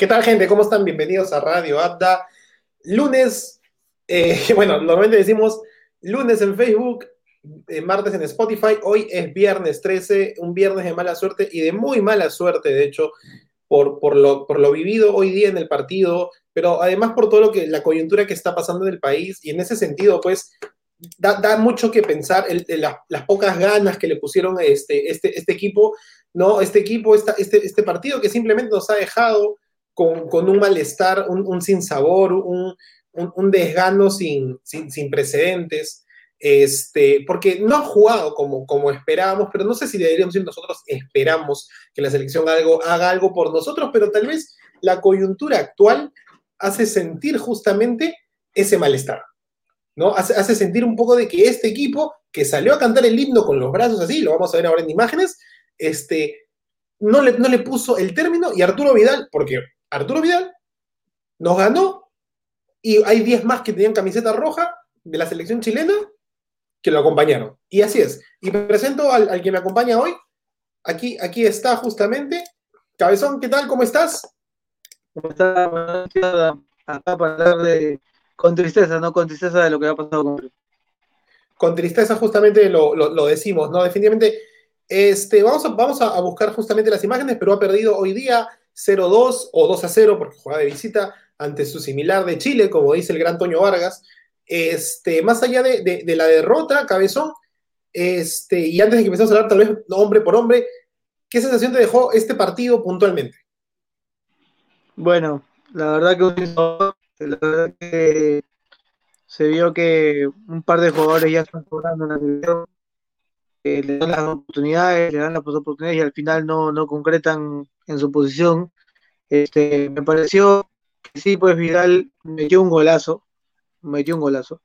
¿Qué tal, gente? ¿Cómo están? Bienvenidos a Radio Abda. Lunes, eh, bueno, normalmente decimos lunes en Facebook, eh, martes en Spotify. Hoy es viernes 13, un viernes de mala suerte y de muy mala suerte, de hecho, por, por, lo, por lo vivido hoy día en el partido, pero además por todo lo que la coyuntura que está pasando en el país. Y en ese sentido, pues, da, mucho que pensar las pocas ganas que le pusieron este, este, este equipo, ¿no? Este equipo, esta, este, este partido que simplemente nos ha dejado con, un malestar, un, un sinsabor, un, un, desgano sin, sin, precedentes. Este, porque no ha jugado como, como esperábamos, pero no sé si deberíamos decir nosotros esperamos que la selección algo, haga algo por nosotros, pero tal vez la coyuntura actual hace sentir justamente ese malestar, ¿no? Hace, hace, sentir un poco de que este equipo que salió a cantar el himno con los brazos así, lo vamos a ver ahora en imágenes, este, no, le, no le puso el término y Arturo Vidal, porque Arturo Vidal nos ganó y hay 10 más que tenían camiseta roja de la selección chilena que lo acompañaron. Y así es. Y me presento al, que me acompaña hoy. Aquí, aquí está justamente. Cabezón, ¿qué tal? ¿Cómo estás? ¿Cómo estás? Acá para hablar de, con tristeza, ¿no? Con tristeza de lo que ha pasado con Con tristeza justamente lo, lo, decimos, ¿no? Definitivamente, este, vamos, a, vamos a buscar justamente las imágenes, pero ha perdido hoy día 0-2 o 2-0 porque juega de visita ante su similar de Chile, como dice el gran Toño Vargas. Este, más allá de, la derrota, Cabezón, este, y antes de que empecemos a hablar tal vez hombre por hombre, ¿qué sensación te dejó este partido puntualmente? Bueno, la verdad que, la verdad que se vio que un par de jugadores ya están cobrando en la división, le dan las oportunidades, le dan las oportunidades y al final no, no concretan en su posición. Este, me pareció que sí, pues Vidal metió un golazo, metió un golazo,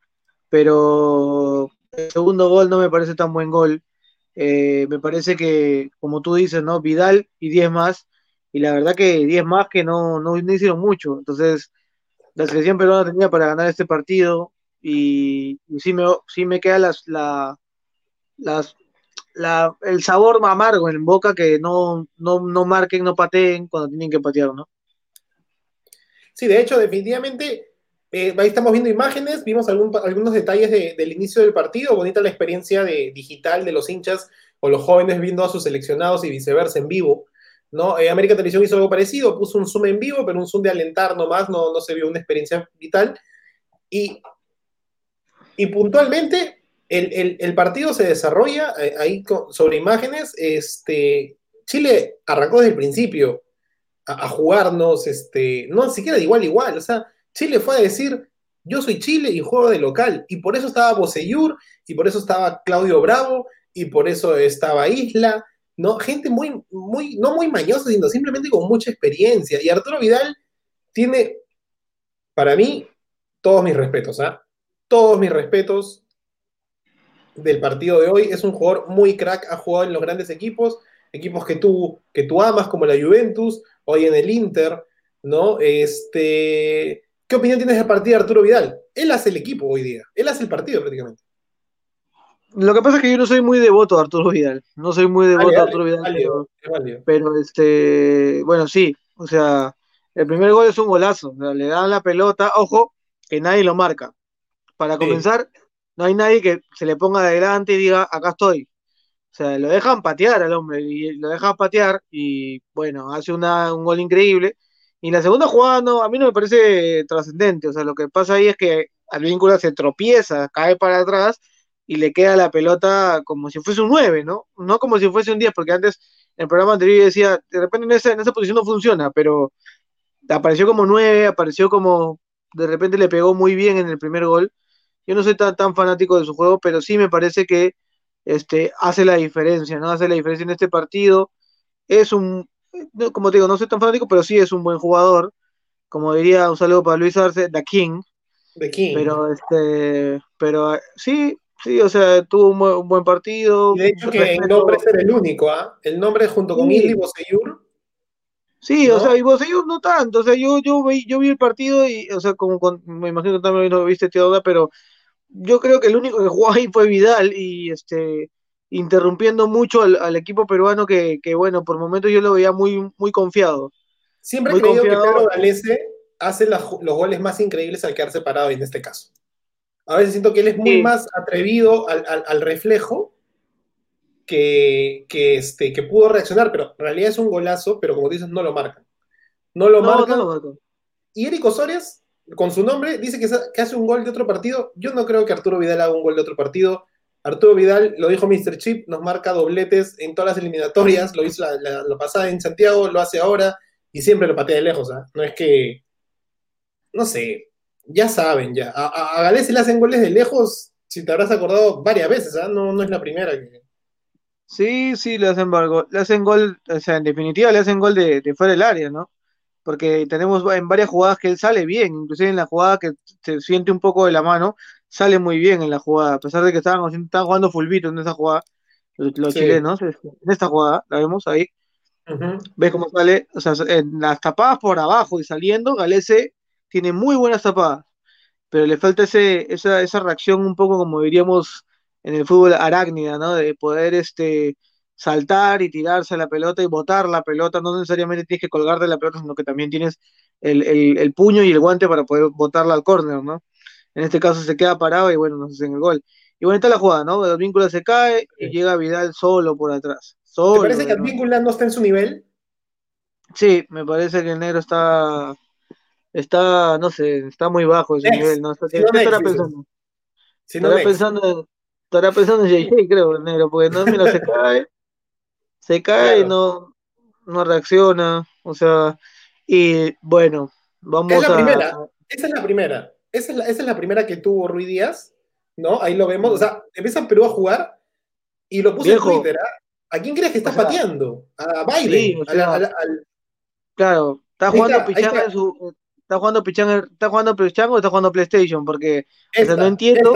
pero el segundo gol no me parece tan buen gol. Eh, me parece que, como tú dices, ¿no? Vidal y 10 más, y la verdad que 10 más que no, no, hicieron mucho. Entonces, la selección peruana tenía para ganar este partido, y, sí, me, sí me queda las, la, las, el sabor amargo en boca que no, no, marquen, no pateen cuando tienen que patear, ¿no? Sí, de hecho, definitivamente, eh, ahí estamos viendo imágenes, vimos algunos detalles del inicio del partido, bonita la experiencia de, digital de los hinchas o los jóvenes viendo a sus seleccionados y viceversa en vivo. ¿no? Eh, América Televisión hizo algo parecido, puso un zoom en vivo, pero un zoom de alentar nomás, no, no se vio una experiencia vital. Y, y puntualmente, el, partido se desarrolla eh, ahí sobre imágenes. Este, Chile arrancó desde el principio a, jugarnos, este, no siquiera de igual igual. O sea, Chile fue a decir, yo soy Chile y juego de local. Y por eso estaba Boseyur, y por eso estaba Claudio Bravo, y por eso estaba Isla. ¿no? Gente muy, muy, no muy mañosa, sino simplemente con mucha experiencia. Y Arturo Vidal tiene, para mí, todos mis respetos, ¿ah? Todos mis respetos del partido de hoy. Es un jugador muy crack, ha jugado en los grandes equipos, equipos que tú, que tú amas, como la Juventus, hoy en el Inter, ¿no? Este, ¿Qué opinión tienes del partido de Arturo Vidal? Él hace el equipo hoy día, él hace el partido prácticamente. Lo que pasa es que yo no soy muy devoto de Arturo Vidal, no soy muy devoto de Arturo Vidal, pero, este, bueno, sí, o sea, el primer gol es un golazo, le dan la pelota, ojo, que nadie lo marca. Para comenzar, no hay nadie que se le ponga adelante y diga, acá estoy. O sea, lo dejan patear al hombre, y lo dejan patear, y bueno, hace una, un gol increíble. Y la segunda jugada no, a mí no me parece trascendente. O sea, lo que pasa ahí es que Advíncula se tropieza, cae para atrás y le queda la pelota como si fuese un 9, ¿no? No como si fuese un 10, porque antes en el programa anterior yo decía, de repente en esa, en esa posición no funciona, pero apareció como 9, apareció como, de repente le pegó muy bien en el primer gol yo no soy tan, tan fanático de su juego, pero sí me parece que este, hace la diferencia, ¿no? Hace la diferencia en este partido. Es un, como te digo, no soy tan fanático, pero sí es un buen jugador. Como diría, un saludo para Luis Arce, The King. The King. Pero, este, pero sí, sí, o sea, tuvo un, buen partido. de hecho, que el nombre es el único, ¿ah? El nombre junto con sí. Boseyur Sí, o sea, y vos ellos no tanto, o sea, yo, yo, vi, yo vi el partido y, o sea, como me imagino que también lo viste, tío, pero yo creo que el único que jugó ahí fue Vidal y este interrumpiendo mucho al, equipo peruano que, bueno, por momentos yo lo veía muy, muy confiado. Siempre he creído que Pedro Galese hace los goles más increíbles al quedar separado en este caso. A veces siento que él es muy más atrevido al, reflejo que, este, que pudo reaccionar, pero en realidad es un golazo, pero como dices, no lo marcan. No lo marcan. y Eric Osorias, con su nombre, dice que, hace un gol de otro partido. Yo no creo que Arturo Vidal haga un gol de otro partido. Arturo Vidal, lo dijo Mr. Chip, nos marca dobletes en todas las eliminatorias, lo hizo la, lo pasada en Santiago, lo hace ahora y siempre lo patea de lejos. ¿ah? No es que, no sé, ya saben, ya. A, a, se le hacen goles de lejos, si te habrás acordado varias veces, ¿ah? no, no es la primera que... Sí, sí, le hacen, gol, le hacen gol, o sea, en definitiva le hacen gol de, fuera del área, ¿no? Porque tenemos en varias jugadas que él sale bien, inclusive en la jugada que se siente un poco de la mano, sale muy bien en la jugada, a pesar de que estaban, estaban jugando fulbito en esa jugada, los, chilenos, en esta jugada, la vemos ahí, ves cómo sale, o sea, en las tapadas por abajo y saliendo, Galese tiene muy buenas tapadas, pero le falta ese, esa, esa reacción un poco como diríamos en el fútbol arácnida, ¿no? De poder este, saltar y tirarse la pelota y botar la pelota, no necesariamente tienes que colgarte la pelota, sino que también tienes el, puño y el guante para poder botarla al córner, ¿no? En este caso se queda parado y bueno, nos hacen el gol. Y bueno, está la jugada, ¿no? El vínculo se cae y llega Vidal solo por atrás. ¿Te parece que el vínculo no está en su nivel? Sí, me parece que el negro está está, no sé, está muy bajo ese nivel, ¿no? Está, estará pensando? estará, pensando estará pensando en JJ, creo, el negro, porque no, mira, se cae, se cae, no, no reacciona, o sea, y bueno, vamos es la Primera, esa es la primera, esa es la, esa es la primera que tuvo Rui Díaz, ¿no? Ahí lo vemos, o sea, empieza Perú a jugar y lo puse en Twitter, ¿ah? ¿a quién crees que está pateando? A Biden, al, Claro, está jugando Pichanga en su está jugando Pichanga, está jugando o está jugando PlayStation, porque no entiendo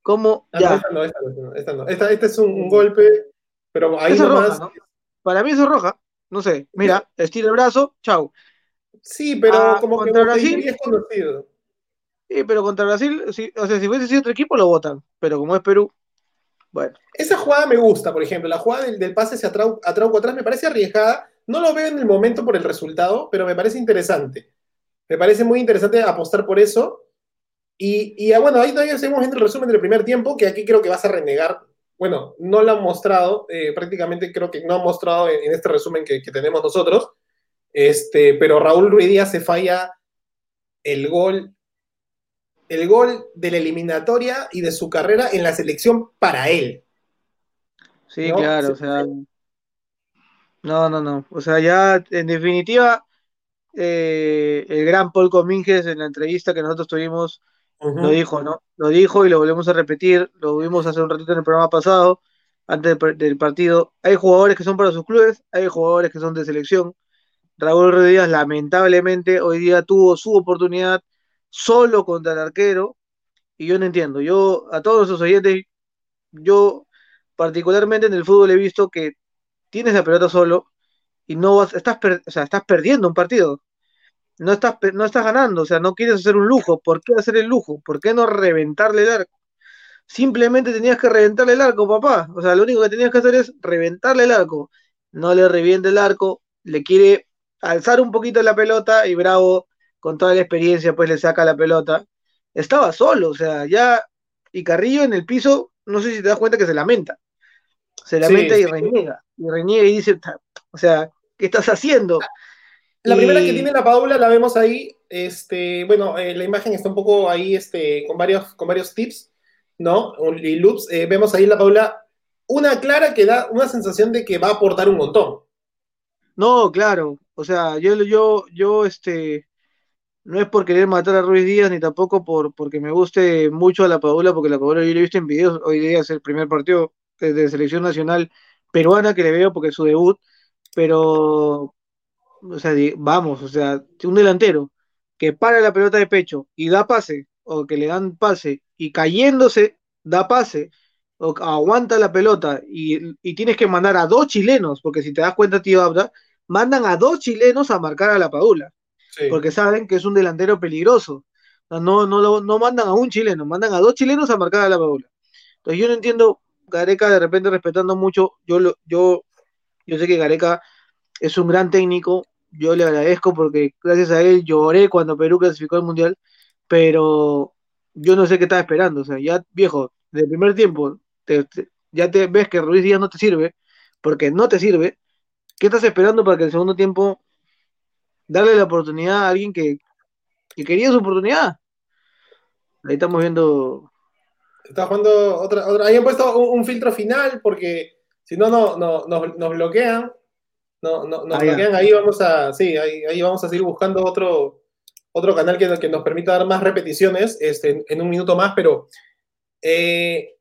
cómo. Ya. No, esta no, esta no, esta Este es un, golpe, pero ahí nomás. Para mí eso es roja, no sé. Mira, estira el brazo, chau. Sí, pero ah, como contra que Brasil es conocido. Sí, pero contra Brasil, o sea, si fuese sido otro equipo lo votan, pero como es Perú, bueno. Esa jugada me gusta, por ejemplo, la jugada del, pase hacia Trauco atrás me parece arriesgada, no lo veo en el momento por el resultado, pero me parece interesante. Me parece muy interesante apostar por eso. Y, y ah, bueno, ahí todavía seguimos viendo el resumen del primer tiempo, que aquí creo que vas a renegar. Bueno, no lo han mostrado, eh, prácticamente creo que no han mostrado en, este resumen que, tenemos nosotros. Este, pero Raúl Ruiz se falla el gol, el gol de la eliminatoria y de su carrera en la selección para él. Sí, claro, o sea. No, no, no. O sea, ya en definitiva, eh, el gran Paul Cominges en la entrevista que nosotros tuvimos lo dijo, ¿no? Lo dijo y lo volvemos a repetir, lo vimos hace un ratito en el programa pasado, antes del, partido. Hay jugadores que son para sus clubes, hay jugadores que son de selección. Raúl Rodríguez lamentablemente hoy día tuvo su oportunidad solo contra el arquero y yo no entiendo. Yo a todos esos oyentes, yo particularmente en el fútbol he visto que tienes la pelota solo y no vas, estás, o sea, estás perdiendo un partido no estás, no estás ganando, o sea, no quieres hacer un lujo. ¿Por qué hacer el lujo? ¿Por qué no reventarle el arco? Simplemente tenías que reventarle el arco, papá. O sea, lo único que tenías que hacer es reventarle el arco. No le reviente el arco, le quiere alzar un poquito la pelota y Bravo, con toda la experiencia, pues le saca la pelota. Estaba solo, o sea, ya. Y Carrillo en el piso, no sé si te das cuenta que se lamenta. Se lamenta y reniega. Y reniega y dice, o sea, ¿qué estás haciendo? La primera que tiene la Paula la vemos ahí. Este, bueno, eh, la imagen está un poco ahí este, con, varios, con varios tips, ¿no? Y loops. Eh, vemos ahí la Paula, una clara que da una sensación de que va a aportar un montón. No, claro. O sea, yo, yo, yo, este, no es por querer matar a Ruiz Díaz ni tampoco por porque me guste mucho a la Paula, porque la Paula yo la he visto en videos. Hoy día es el primer partido de selección nacional peruana que le veo porque es su debut. Pero o sea, vamos, o sea, un delantero que para la pelota de pecho y da pase, o que le dan pase y cayéndose da pase, o aguanta la pelota y, tienes que mandar a dos chilenos, porque si te das cuenta, tío Abda, mandan a dos chilenos a marcar a la Padula, porque saben que es un delantero peligroso. No, no, no mandan a un chileno, mandan a dos chilenos a marcar a la Padula. Entonces yo no entiendo, Gareca de repente respetando mucho, yo, yo, yo sé que Gareca es un gran técnico, yo le agradezco porque gracias a él lloré cuando Perú clasificó al Mundial, pero yo no sé qué estaba esperando, o sea, ya viejo, desde el primer tiempo, ya te ves que Ruiz Díaz no te sirve, porque no te sirve, ¿qué estás esperando para que el segundo tiempo darle la oportunidad a alguien que, quería su oportunidad? Ahí estamos viendo. Está jugando otra, otra. Ahí han puesto un, filtro final porque si no, no, no nos, bloquean. No, no, nos bloquean. Ahí vamos a. Sí, ahí, vamos a seguir buscando otro, otro canal que, que nos permita dar más repeticiones este, en, un minuto más, pero. Eh,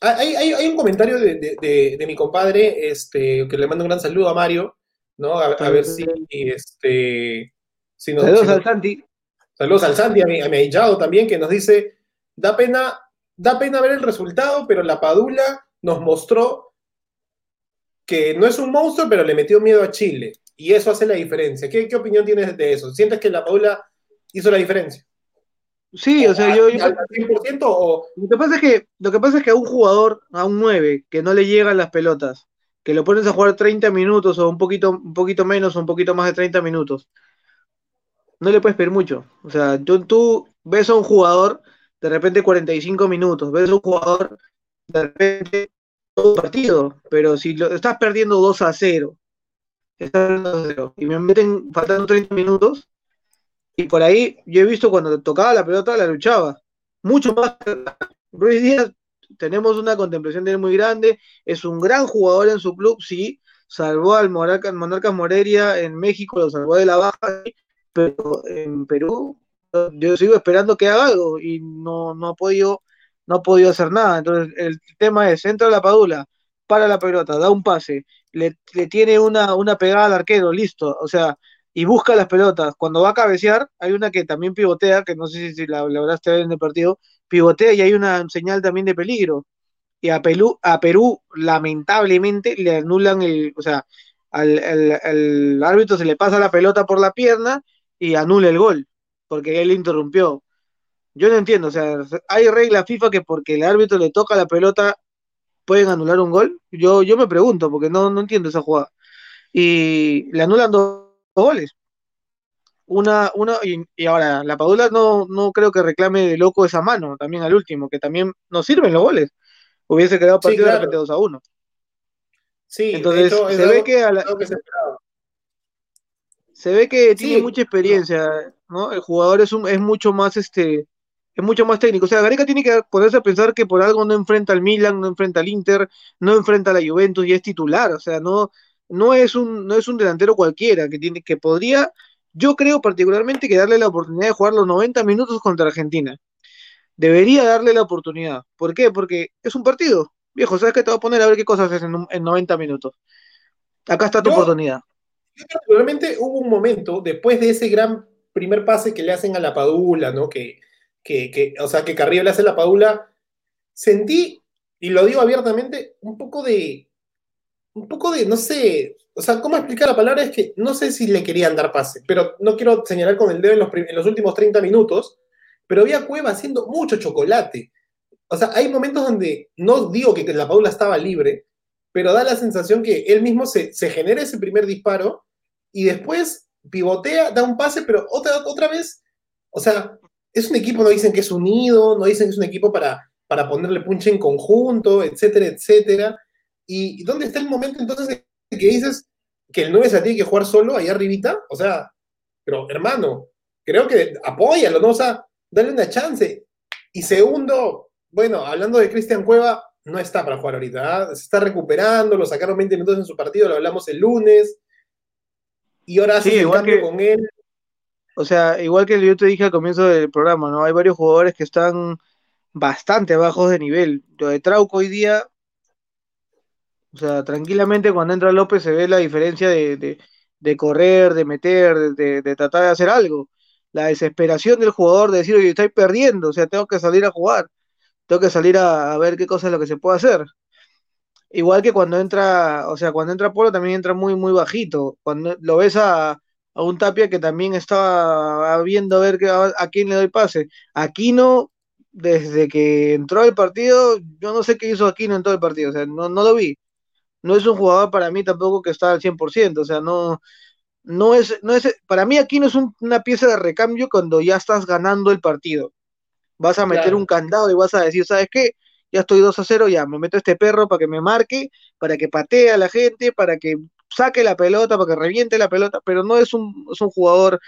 hay, hay, un comentario de, mi compadre, este, que le mando un gran saludo a Mario, ¿no? A, ver si, este, Saludos al Santi. Saludos al Santi, a mi, a mi también, que nos dice, da pena, da pena ver el resultado, pero la Padula nos mostró que no es un monstruo, pero le metió miedo a Chile. Y eso hace la diferencia. ¿Qué, qué opinión tienes de eso? ¿Sientes que la Padula hizo la diferencia? Sí, o sea, yo, Lo que pasa es que lo que pasa es que a un jugador, a un 9 que no le llegan las pelotas, que lo pones a jugar 30 minutos o un poquito un poquito menos o un poquito más de 30 minutos, no le puedes pedir mucho. O sea, tú, tú ves a un jugador de repente 45 minutos, ves a un jugador de repente todo partido, pero si lo estás perdiendo 2 a 0, estás perdiendo 2 a 0 y me meten faltando 30 minutos, y por ahí yo he visto cuando tocaba la pelota la luchaba. Mucho más Ruiz Díaz, tenemos una contemplación de él muy grande, es un gran jugador en su club, sí, salvó al Monarcas, Monarcas Morelia en México, lo salvó de la baja, pero en Perú yo sigo esperando que haga algo y no, no ha podido no ha podido hacer nada. Entonces el tema es, entra la Padula, para la pelota, da un pase, le, le tiene una, una pegada al arquero, listo. O sea, y busca las pelotas. Cuando va a cabecear, hay una que también pivotea, que no sé si la lograste ver en el partido, pivotea y hay una señal también de peligro. Y a Perú, a Perú lamentablemente, le anulan el, o sea, al, árbitro se le pasa la pelota por la pierna y anula el gol, porque él interrumpió. Yo no entiendo, o sea, hay regla FIFA que porque el árbitro le toca la pelota pueden anular un gol. Yo, yo me pregunto, porque no, no entiendo esa jugada. Y le anulan dos goles. Una, una, y, ahora, la Padula no, no creo que reclame de loco esa mano también al último, que también no sirven los goles. Hubiese quedado partido de repente 2 a 1. Sí, entonces se, ve que se, ve que tiene mucha experiencia, ¿no? El jugador es, un, es mucho más este es mucho más técnico. O sea, Gareca tiene que ponerse a pensar que por algo no enfrenta al Milan, no enfrenta al Inter, no enfrenta a la Juventus y es titular. O sea, no, no es un, no es un delantero cualquiera, que, tiene, que podría, yo creo particularmente que darle la oportunidad de jugar los 90 minutos contra Argentina. Debería darle la oportunidad. ¿Por qué? Porque es un partido. Viejo, ¿sabes qué te voy a poner a ver qué cosas haces en, en 90 minutos? Acá está tu oportunidad. Particularmente hubo un momento, después de ese gran primer pase que le hacen a la Padula, ¿no? Que, que, que, o sea, que Carrillo le hace la Padula, sentí, y lo digo abiertamente, un poco de, un poco de, no sé, o sea, ¿cómo explicar la palabra? Es que no sé si le querían dar pase, pero no quiero señalar con el dedo en los, últimos 30 minutos, pero vi a Cueva haciendo mucho chocolate. O sea, hay momentos donde no digo que la Paula estaba libre, pero da la sensación que él mismo se, genera ese primer disparo y después pivotea, da un pase, pero otra, otra vez, o sea, es un equipo, no dicen que es unido, no dicen que es un equipo para, para ponerle punche en conjunto, etcétera, etcétera. ¿Y dónde está el momento entonces que dices que el 9 se tiene que jugar solo ahí arribita? O sea, pero hermano, creo que apóyalo, ¿no? O sea, dale una chance. Y segundo, bueno, hablando de Cristian Cueva, no está para jugar ahorita. ¿ah? Se está recuperando, lo sacaron 20 minutos en su partido, lo hablamos el lunes. Y ahora sí, que, con él. O sea, igual que yo te dije al comienzo del programa, ¿no? Hay varios jugadores que están bastante bajos de nivel. Lo de Trauco hoy día o sea, tranquilamente cuando entra López se ve la diferencia de, correr, de meter, de, tratar de hacer algo. La desesperación del jugador de decir, oye, estoy perdiendo, o sea, tengo que salir a jugar, tengo que salir a, ver qué cosa es lo que se puede hacer. Igual que cuando entra, o sea, cuando entra Polo también entra muy, muy bajito. Cuando lo ves a, un Tapia que también estaba viendo a ver a, a quién le doy pase. Aquino, desde que entró el partido, yo no sé qué hizo Aquino en todo el partido, o sea, no, no lo vi no es un jugador para mí tampoco que está al 100%, o sea, no, no es, no es, para mí aquí no es una pieza de recambio cuando ya estás ganando el partido. Vas a meter un candado y vas a decir, ¿sabes qué? Ya estoy 2 a 0, ya me meto este perro para que me marque, para que patee a la gente, para que saque la pelota, para que reviente la pelota, pero no es un, es un jugador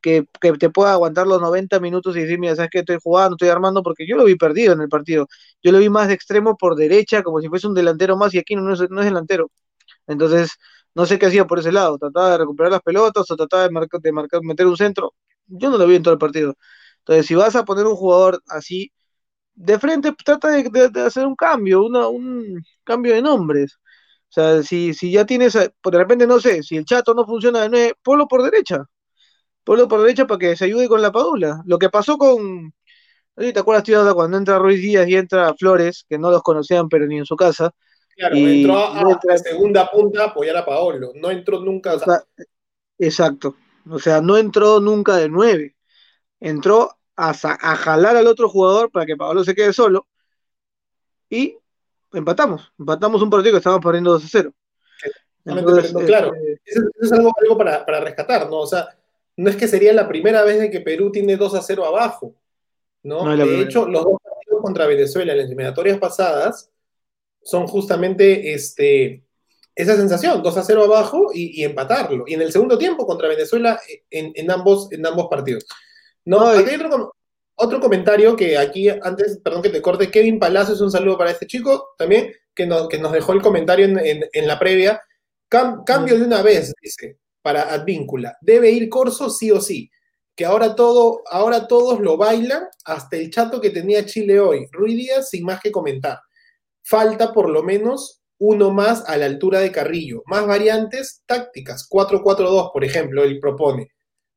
que, te pueda aguantar los 90 minutos y decir, mira, ¿sabes qué? Estoy jugando, estoy armando, porque yo lo vi perdido en el partido. Yo lo vi más de extremo por derecha, como si fuese un delantero más, y aquí no es, no es delantero. Entonces, no sé qué hacía por ese lado, trataba de recuperar las pelotas o trataba de, marcar, de marcar, meter un centro. Yo no lo vi en todo el partido. Entonces, si vas a poner un jugador así, de frente trata de, hacer un cambio, una, un cambio de nombres. O sea, si, si ya tienes, de repente no sé, si el chato no funciona de nueve, ponlo por derecha. Ponlo por derecha para que se ayude con la padula. Lo que pasó con, ¿te acuerdas, tío, cuando entra Ruiz Díaz y entra Flores, que no los conocían, pero ni en su casa? Claro, entró a la segunda punta a apoyar a Paolo, no entró nunca. exacto, o sea, no entró nunca de nueve, entró a, a, jalar al otro jugador para que Paolo se quede solo y empatamos, empatamos un partido que estábamos perdiendo 2 a 0. claro, este, eso, es algo, algo para, para, rescatar, ¿no? O sea, no es que sería la primera vez de que Perú tiene 2 a 0 abajo, ¿no? de hecho, los dos partidos contra Venezuela en las eliminatorias pasadas son justamente este, esa sensación, 2 a 0 abajo y, empatarlo. Y en el segundo tiempo contra Venezuela en, ambos, en ambos partidos. No, hay otro, comentario que aquí, antes, perdón que te corte, Kevin Palacios, un saludo para este chico también, que nos, que nos dejó el comentario en, la previa. cambio de una vez, dice, para Advíncula. Debe ir Corso sí o sí. Que ahora, todo, ahora todos lo bailan, hasta el chato que tenía Chile hoy. Rui Díaz, sin más que comentar falta por lo menos uno más a la altura de Carrillo. Más variantes tácticas. 4-4-2, por ejemplo, él propone.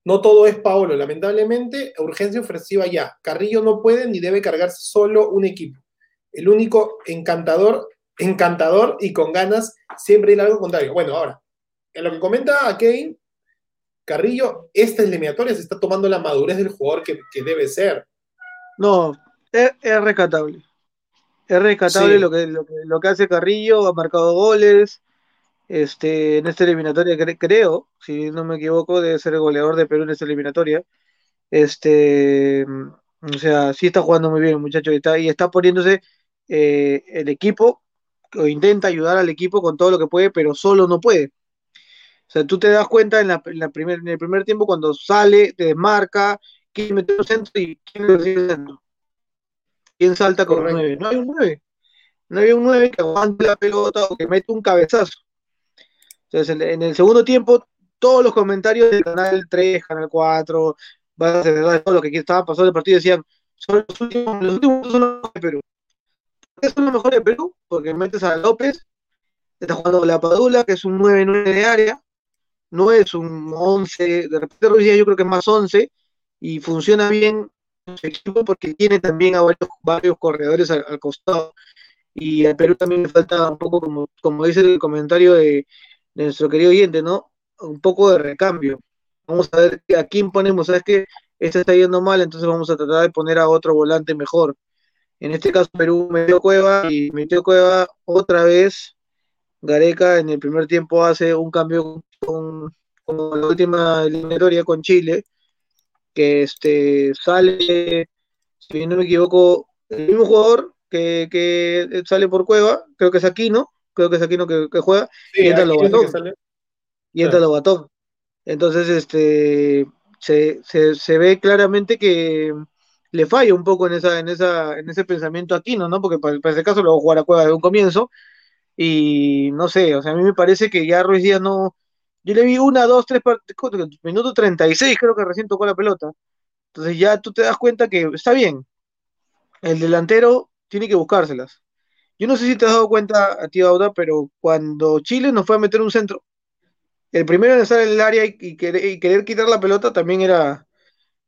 No todo es Paolo, lamentablemente, urgencia ofensiva ya. Carrillo no puede ni debe cargarse solo un equipo. El único encantador, encantador y con ganas, siempre ir algo contrario. Bueno, ahora, en lo que comenta a Kane, Carrillo, esta eliminatoria se está tomando la madurez del jugador que, debe ser. No, es, es recatable. Es rescatable lo, que, lo, que, hace Carrillo, ha marcado goles. Este, en esta eliminatoria, creo, si no me equivoco, debe ser el goleador de Perú en esta eliminatoria. Este, o sea, sí está jugando muy bien el muchacho y está, y está poniéndose eh, el equipo, o intenta ayudar al equipo con todo lo que puede, pero solo no puede. O sea, tú te das cuenta en, la, en, primer, en el primer tiempo cuando sale, te desmarca, quiere meter un centro y quiere el centro. ¿Quién salta con un 9? No hay un 9. No hay un 9 que aguante la pelota o que mete un cabezazo. Entonces, en, el segundo tiempo, todos los comentarios del canal 3, canal 4, todo lo que estaba pasando el partido decían, son los últimos, los últimos son los mejores de Perú. ¿Por qué son los mejores de Perú? Porque metes a López, está jugando la Padula, que es un 9-9 de área, no es un 11, de repente Ruiz yo creo que es más 11, y funciona bien equipo porque tiene también a varios, corredores al, costado. Y al Perú también le falta un poco, como, como dice el comentario de, nuestro querido oyente, ¿no? Un poco de recambio. Vamos a ver a quién ponemos. ¿Sabes que Este está yendo mal, entonces vamos a tratar de poner a otro volante mejor. En este caso, Perú metió Cueva y metió Cueva otra vez. Gareca en el primer tiempo hace un cambio con, con la última eliminatoria con Chile que este, sale, si no me equivoco, el mismo jugador que, sale por Cueva, creo que es Aquino, creo que es Aquino que, que juega, y entra Lobatón. Y entra Lobatón. Entonces, este, se, ve claramente que le falla un poco en esa, en esa, en ese pensamiento Aquino, ¿no? Porque para, ese caso lo va a jugar a Cueva de un comienzo. Y no sé, o sea, a mí me parece que ya Ruiz Díaz no, yo le vi una, dos, tres partidos, minuto 36 creo que recién tocó la pelota. Entonces ya tú te das cuenta que está bien. El delantero tiene que buscárselas. Yo no sé si te has dado cuenta ti, Auda, pero cuando Chile nos fue a meter un centro, el primero en estar en el área y, querer, quitar la pelota también era,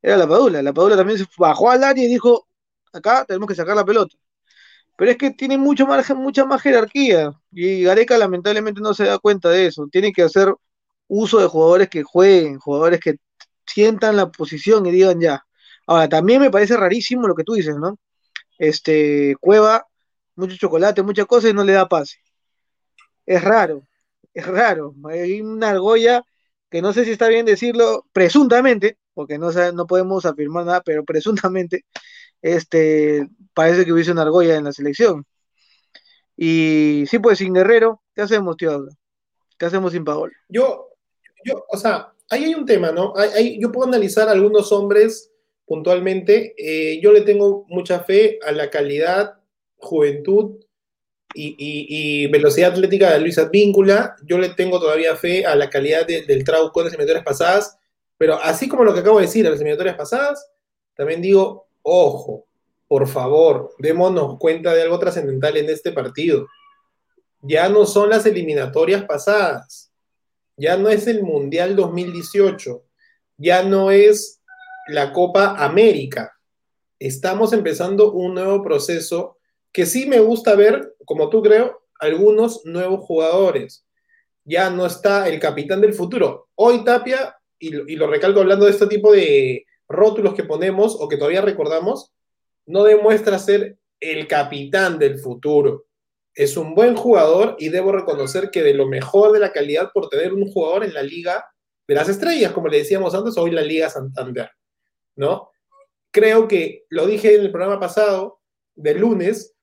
era la Padula. La Padula también se bajó al área y dijo, acá tenemos que sacar la pelota. Pero es que tiene mucho margen, mucha más jerarquía. Y Gareca lamentablemente no se da cuenta de eso. Tiene que hacer uso de jugadores que jueguen, jugadores que sientan la posición y digan ya. Ahora, también me parece rarísimo lo que tú dices, ¿no? Este, Cueva, mucho chocolate, muchas cosas y no le da pase. Es raro, es raro. Hay una argolla que no sé si está bien decirlo, presuntamente, porque no, no podemos afirmar nada, pero presuntamente, este, parece que hubiese una argolla en la selección. Y sí, pues sin Guerrero, ¿qué hacemos, tío? ¿Qué hacemos sin Paola? Yo, yo, o sea, ahí hay un tema, ¿no? yo puedo analizar algunos hombres puntualmente. Eh, yo le tengo mucha fe a la calidad, juventud y, velocidad atlética de Luis Advíncula. Yo le tengo todavía fe a la calidad del Trauco de las eliminatorias pasadas. Pero así como lo que acabo de decir a las eliminatorias pasadas, también digo, ojo, por favor, démonos cuenta de algo trascendental en este partido. Ya no son las eliminatorias pasadas, ya no es el Mundial 2018, ya no es la Copa América. Estamos empezando un nuevo proceso que sí me gusta ver, como tú creo, algunos nuevos jugadores. Ya no está el capitán del futuro. Hoy Tapia, y, lo recalco hablando de este tipo de rótulos que ponemos o que todavía recordamos, no demuestra ser el capitán del futuro. Es un buen jugador y debo reconocer que de lo mejor de la calidad por tener un jugador en la liga de las estrellas, como le decíamos antes, hoy la Liga Santander, ¿no? Creo que lo dije en el programa pasado, del lunes,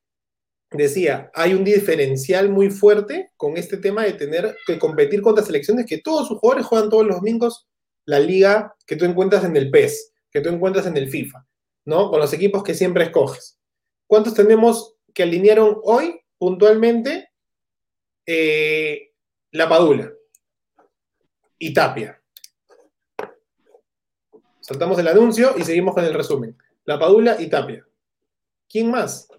decía, hay un diferencial muy fuerte con este tema de tener que competir contra selecciones que todos sus jugadores juegan todos los domingos la liga que tú encuentras en el PES, que tú encuentras en el FIFA. ¿no? Con los equipos que siempre escoges. ¿Cuántos tenemos que alinearon hoy puntualmente? Eh, la Padula y Tapia. Saltamos el anuncio y seguimos con el resumen. La Padula y Tapia. ¿Quién más?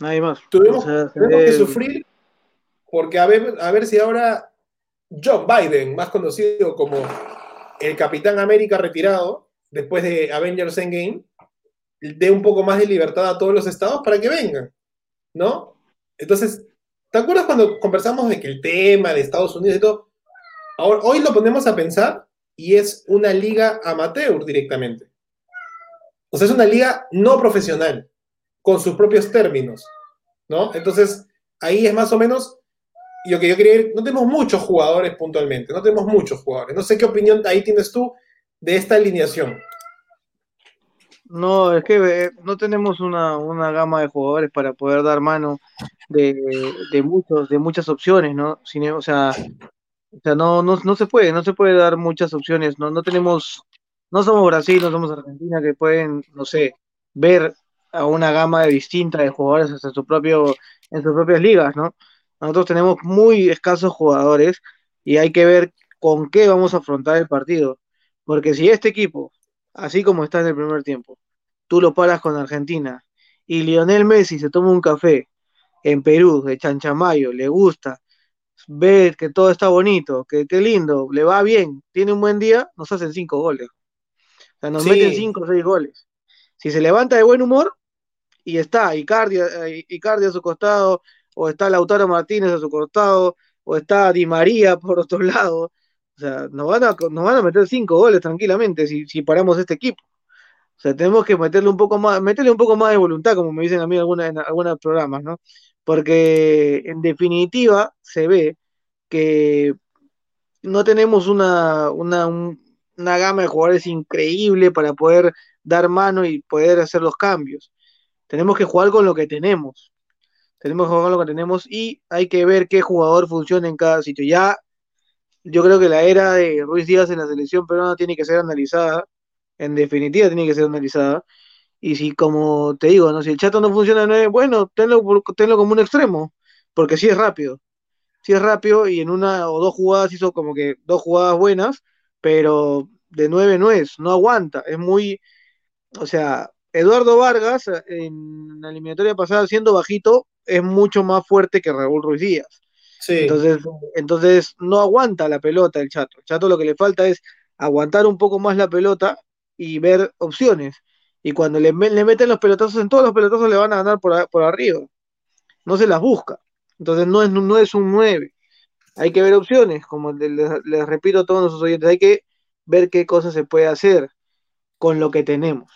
Nadie más. Tuvimos, que sufrir porque a ver, a ver si ahora John Biden, más conocido como el Capitán América retirado, después de Avengers Endgame, dé un poco más de libertad a todos los estados para que vengan, ¿no? Entonces, ¿te acuerdas cuando conversamos de que el tema de Estados Unidos y todo? Ahora, hoy lo ponemos a pensar y es una liga amateur directamente. O sea, es una liga no profesional, con sus propios términos, ¿no? Entonces, ahí es más o menos lo que yo quería ir. No tenemos muchos jugadores puntualmente, no tenemos muchos jugadores. No sé qué opinión ahí tienes tú de esta alineación? No, es que eh, no tenemos una, gama de jugadores para poder dar mano de, muchos, de muchas opciones, ¿no? o sea, o sea no, no, se puede, no se puede dar muchas opciones, no, no tenemos, no somos Brasil, no somos Argentina que pueden, no sé, ver a una gama distinta de jugadores hasta su propio, en sus propias ligas, ¿no? Nosotros tenemos muy escasos jugadores y hay que ver con qué vamos a afrontar el partido. Porque si este equipo, así como está en el primer tiempo, tú lo paras con Argentina y Lionel Messi se toma un café en Perú, de Chanchamayo, le gusta, ve que todo está bonito, que qué lindo, le va bien, tiene un buen día, nos hacen cinco goles. O sea, nos meten cinco o seis goles. Si se levanta de buen humor y está Icardi, eh, a su costado, o está Lautaro Martínez a su costado, o está Di María por otro lado, o sea, nos van a, nos van a meter cinco goles tranquilamente si, si paramos este equipo. O sea, tenemos que meterle un poco más, meterle un poco más de voluntad, como me dicen a mí en, en algunos programas, ¿no? Porque en definitiva se ve que no tenemos una, una, una gama de jugadores increíble para poder dar mano y poder hacer los cambios. Tenemos que jugar con lo que tenemos. Tenemos que jugar con lo que tenemos y hay que ver qué jugador funciona en cada sitio. Ya yo creo que la era de Ruiz Díaz en la selección peruana tiene que ser analizada, en definitiva tiene que ser analizada, y si como te digo, ¿no? si el chato no funciona, bueno, tenlo, tenlo como un extremo, porque sí es rápido, sí es rápido y en una o dos jugadas hizo como que dos jugadas buenas, pero de nueve no es, no aguanta, es muy, o sea, Eduardo Vargas en la eliminatoria pasada siendo bajito es mucho más fuerte que Raúl Ruiz Díaz. Entonces, entonces no aguanta la pelota el chato. El chato lo que le falta es aguantar un poco más la pelota y ver opciones. Y cuando le, le meten los pelotazos, en todos los pelotazos le van a ganar por, por arriba. No se las busca. Entonces no es, no es un 9. Hay que ver opciones, como les, repito a todos nuestros oyentes, hay que ver qué cosas se puede hacer con lo que tenemos.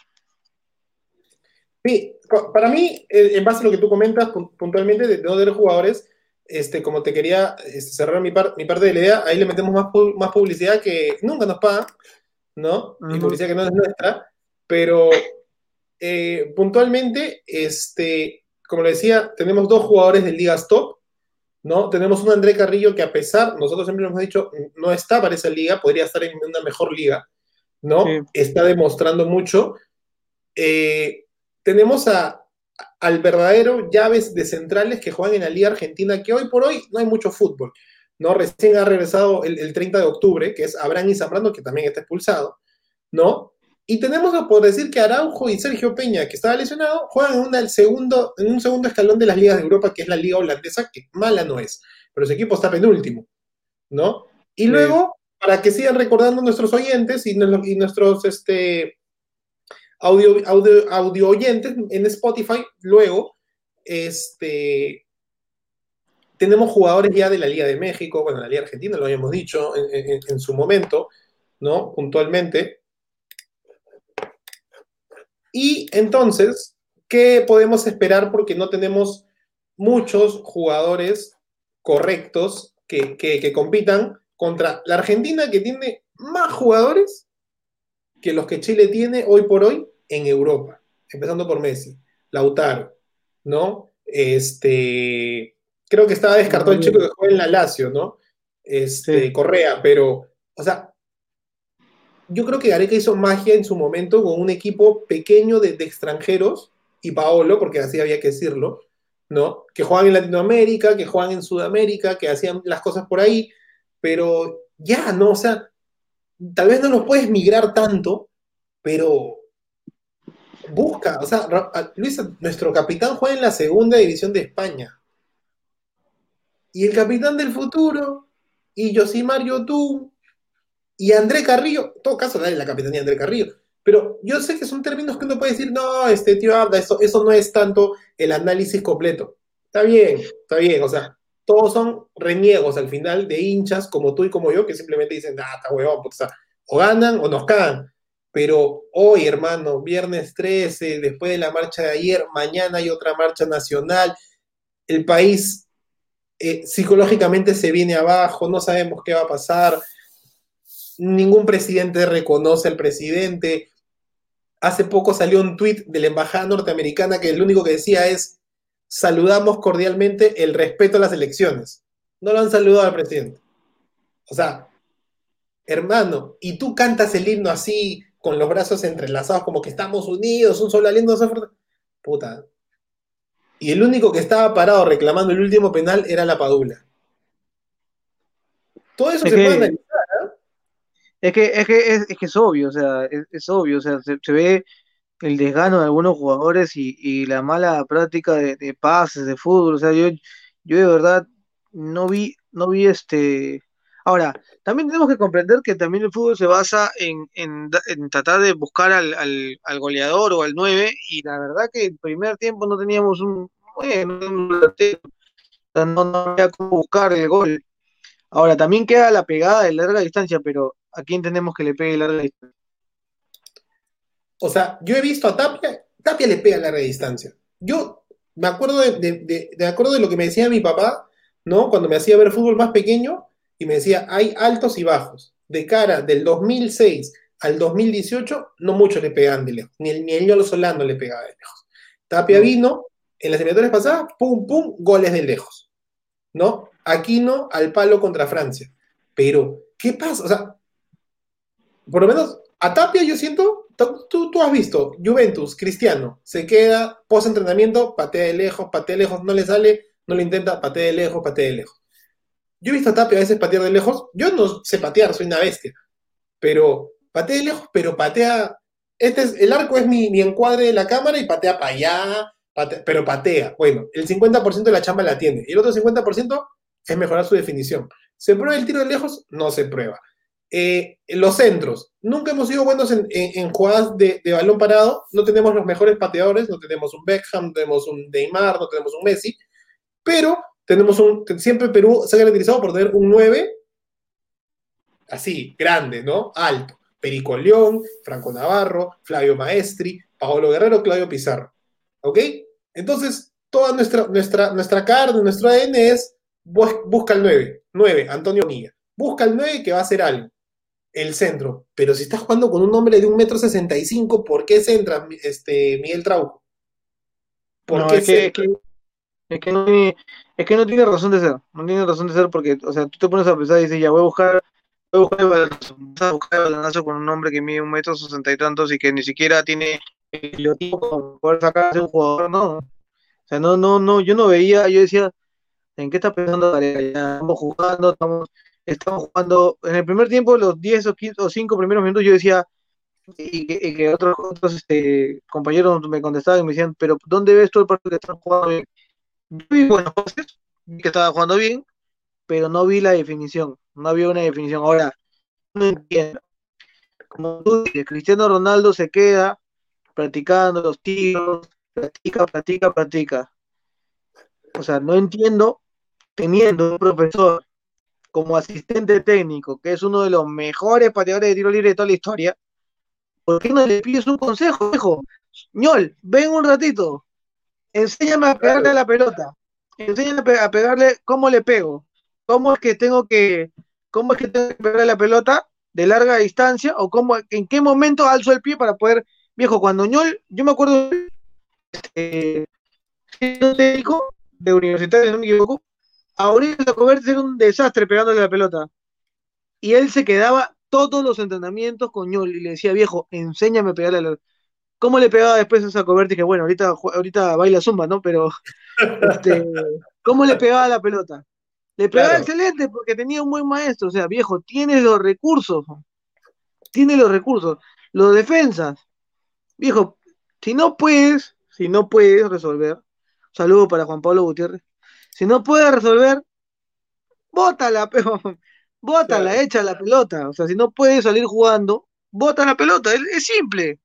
Sí, para mí, en base a lo que tú comentas puntualmente de no tener jugadores, este, como te quería este, cerrar mi, mi parte de la idea, ahí le metemos más, más publicidad que nunca nos pagan, ¿no? Y publicidad que no es nuestra, pero eh, puntualmente, este, como le decía, tenemos dos jugadores de ligas top, ¿no? Tenemos un André Carrillo que a pesar, nosotros siempre hemos dicho, no está para esa liga, podría estar en una mejor liga, ¿no? Está demostrando mucho. Eh, tenemos a, al verdadero llaves de centrales que juegan en la Liga Argentina, que hoy por hoy no hay mucho fútbol, ¿no? Recién ha regresado el, 30 de octubre, que es Abraham y Zambrano, que también está expulsado, ¿no? Y tenemos que por decir que Araujo y Sergio Peña, que estaba lesionado, juegan en, segundo, en un segundo escalón de las ligas de Europa, que es la liga holandesa, que mala no es, pero ese equipo está penúltimo, ¿no? Y luego, para que sigan recordando nuestros oyentes y, nuestros este, audio, audio, oyentes en Spotify, luego, este, tenemos jugadores ya de la Liga de México, bueno, la Liga Argentina, lo habíamos dicho en, en su momento, ¿no? Puntualmente y entonces, ¿qué podemos esperar? Porque no tenemos muchos jugadores correctos que, compitan contra la Argentina, que tiene más jugadores que los que Chile tiene hoy por hoy en Europa, empezando por Messi, Lautaro, ¿no? Este, creo que estaba descartado el chico que juega en la Lazio, ¿no? Este, Correa, pero, o sea, yo creo que Gareca hizo magia en su momento con un equipo pequeño de, extranjeros, y Paolo, porque así había que decirlo, ¿no? Que juegan en Latinoamérica, que juegan en Sudamérica, que hacían las cosas por ahí, pero ya, ¿no? O sea, tal vez no los puedes migrar tanto, pero busca, o sea, Luis, nuestro capitán juega en la segunda división de España. Y el capitán del futuro, y Josimar tú y André Carrillo, en todo caso, dale la capitanía André Carrillo. Pero yo sé que son términos que uno puede decir, no, este tío Arda, eso, eso no es tanto el análisis completo. Está bien, está bien, o sea, todos son reniegos al final de hinchas como tú y como yo, que simplemente dicen, ah, está huevón, o ganan o nos cagan. Pero hoy, hermano, viernes 13, después de la marcha de ayer, mañana hay otra marcha nacional, el país eh, psicológicamente se viene abajo, no sabemos qué va a pasar, ningún presidente reconoce al presidente. Hace poco salió un tuit de la embajada norteamericana que lo único que decía es, saludamos cordialmente el respeto a las elecciones. No lo han saludado al presidente. O sea, hermano, y tú cantas el himno así, con los brazos entrelazados, como que estamos unidos, un solo aliento. Puta. Y el único que estaba parado reclamando el último penal era la Padula. Todo eso se puede es que es, que, es, que es obvio, o sea, es, obvio, o sea, se, ve el desgano de algunos jugadores y, la mala práctica de, pases, de fútbol, o sea, yo, yo de verdad no vi, no vi este... Ahora, también tenemos que comprender que también el fútbol se basa en, tratar de buscar al, al, goleador o al 9, y la verdad que el primer tiempo no teníamos un... Bueno, no, no había cómo buscar el gol. Ahora, también queda la pegada de larga distancia, pero ¿a quién tenemos que le pegue larga distancia? O sea, yo he visto a Tapia, Tapia le pega a larga distancia. Yo me acuerdo de, de, acuerdo de lo que me decía mi papá, ¿no? Cuando me hacía ver fútbol más pequeño y me decía, hay altos y bajos. De cara del 2006 al 2018, no mucho le pegaban de lejos. Ni el, ni el Solano le pegaba de lejos. Tapia vino, en las eliminatorias pasadas, pum, pum, goles de lejos. ¿No? Aquino al palo contra Francia. Pero, ¿qué pasa? O sea, por lo menos a Tapia yo siento, tú, tú has visto, Juventus, Cristiano, se queda post entrenamiento, patea de lejos, patea de lejos, no le sale, no le intenta, patea de lejos, patea de lejos. Yo he visto a Tapia a veces patear de lejos, yo no sé patear, soy una bestia, pero patea de lejos, pero patea, este es, el arco es mi, mi encuadre de la cámara y patea para allá, pero patea. Bueno, el 50% de la chamba la tiene, y el otro 50% es mejorar su definición. ¿Se prueba el tiro de lejos? No se prueba. Eh, los centros. Nunca hemos sido buenos en, jugadas de, balón parado. No tenemos los mejores pateadores. No tenemos un Beckham, no tenemos un Neymar, no tenemos un Messi. Pero tenemos un. Siempre Perú se ha caracterizado por tener un 9 así, grande, ¿no? Alto. Perico León, Franco Navarro, Flavio Maestri, Paolo Guerrero, Claudio Pizarro. ¿Ok? Entonces, toda nuestra, nuestra, nuestra carne, nuestro ADN es busca el 9, 9, Antonio Milla. Busca el 9 que va a hacer algo. El centro. Pero si estás jugando con un hombre de un metro sesenta y cinco, ¿por qué centra este, Miguel Trauco? ¿Por qué es, que, es, que, es, que no tiene, es que no tiene razón de ser. No tiene razón de ser porque, o sea, tú te pones a pensar y dices, ya voy a buscar voy a buscar el balonazo, con un hombre que mide un metro sesenta y tantos y que ni siquiera tiene el tipo para poder sacarse un jugador, no. O sea, no, no, no, yo no veía, yo decía, ¿en qué está pensando Gareca? Ya estamos jugando, estamos, estamos jugando. En el primer tiempo, los 10 o 15 o 5 primeros minutos, yo decía, y que, otros, este, compañeros me contestaban y me decían, pero ¿dónde ves tú el partido que están jugando bien? Yo vi buenos pases, que estaba jugando bien, pero no vi la definición, no había una definición. Ahora, no entiendo. Como tú dices, Cristiano Ronaldo se queda practicando los tiros, practica, practica, practica. O sea, no entiendo, teniendo un profesor como asistente técnico, que es uno de los mejores pateadores de tiro libre de toda la historia, ¿por qué no le pides un consejo, hijo? ñol, ven un ratito, enséñame a pegarle a la pelota, enséñame a pegarle cómo le pego, cómo es que tengo que, cómo es que tengo que pegarle la pelota de larga distancia, o cómo, en qué momento alzo el pie para poder, viejo, cuando ñol, yo me acuerdo, técnico de universitario, si no me equivoco, Aurelio Coberti era un desastre pegándole la pelota. Y él se quedaba todos los entrenamientos con Ñol y le decía, viejo, enséñame a pegarle la ¿Cómo le pegaba después a Coberti? Que bueno, ahorita, ahorita baila zumba, ¿no? Pero, este, ¿cómo le pegaba la pelota? Le pegaba excelente porque tenía un buen maestro. O sea, viejo, tiene los recursos. Tiene los recursos. Los defensas. Viejo, si no puedes, si no puedes resolver, saludo para Juan Pablo Gutiérrez. Si no puede resolver, bótala, pero bótala, echa la pelota. O sea, si no puede salir jugando, bota la pelota. Es, simple.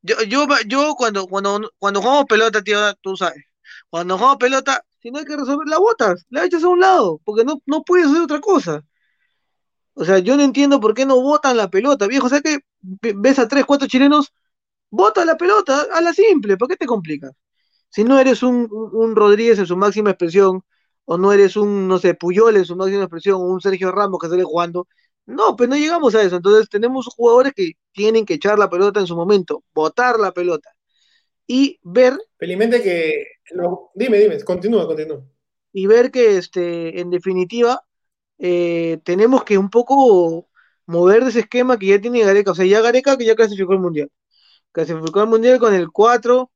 Yo, yo, yo cuando, cuando, cuando jugamos pelota, tío, tú sabes. Cuando jugamos pelota, si no hay que resolver, la botas, la echas a un lado, porque no, no puedes hacer otra cosa. O sea, yo no entiendo por qué no botan la pelota, viejo. O sea que ves a tres, cuatro chilenos, bota la pelota, a la simple, ¿por qué te complicas? Si no eres un, Rodríguez en su máxima expresión, o no eres un, no sé, Puyol en su máxima expresión, o un Sergio Ramos que sale jugando, no, pues no llegamos a eso. Entonces tenemos jugadores que tienen que echar la pelota en su momento, botar la pelota y ver. Felizmente que. dime, dime, continúa, continúa. Y ver que, este, en definitiva, eh, tenemos que un poco mover de ese esquema que ya tiene Gareca. O sea, ya Gareca que ya clasificó el mundial. Clasificó el mundial con el 4,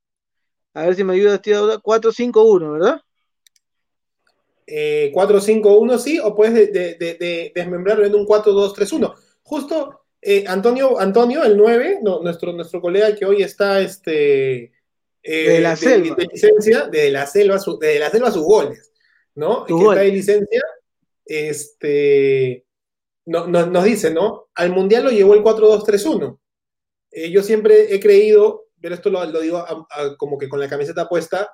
a ver si me ayuda tío 4-5-1, ¿verdad? 4-5-1, eh, sí, o puedes de, desmembrarlo en un 4-2-3-1. Justo eh, Antonio, Antonio, el 9, nuestro, nuestro colega que hoy está este, eh, de la selva. De, licencia, de la selva, de la selva sus goles, ¿no? que está de licencia, este, nos dice, ¿no? Al Mundial lo llevó el 4-2-3-1. yo siempre he creído pero esto lo, digo como que con la camiseta puesta,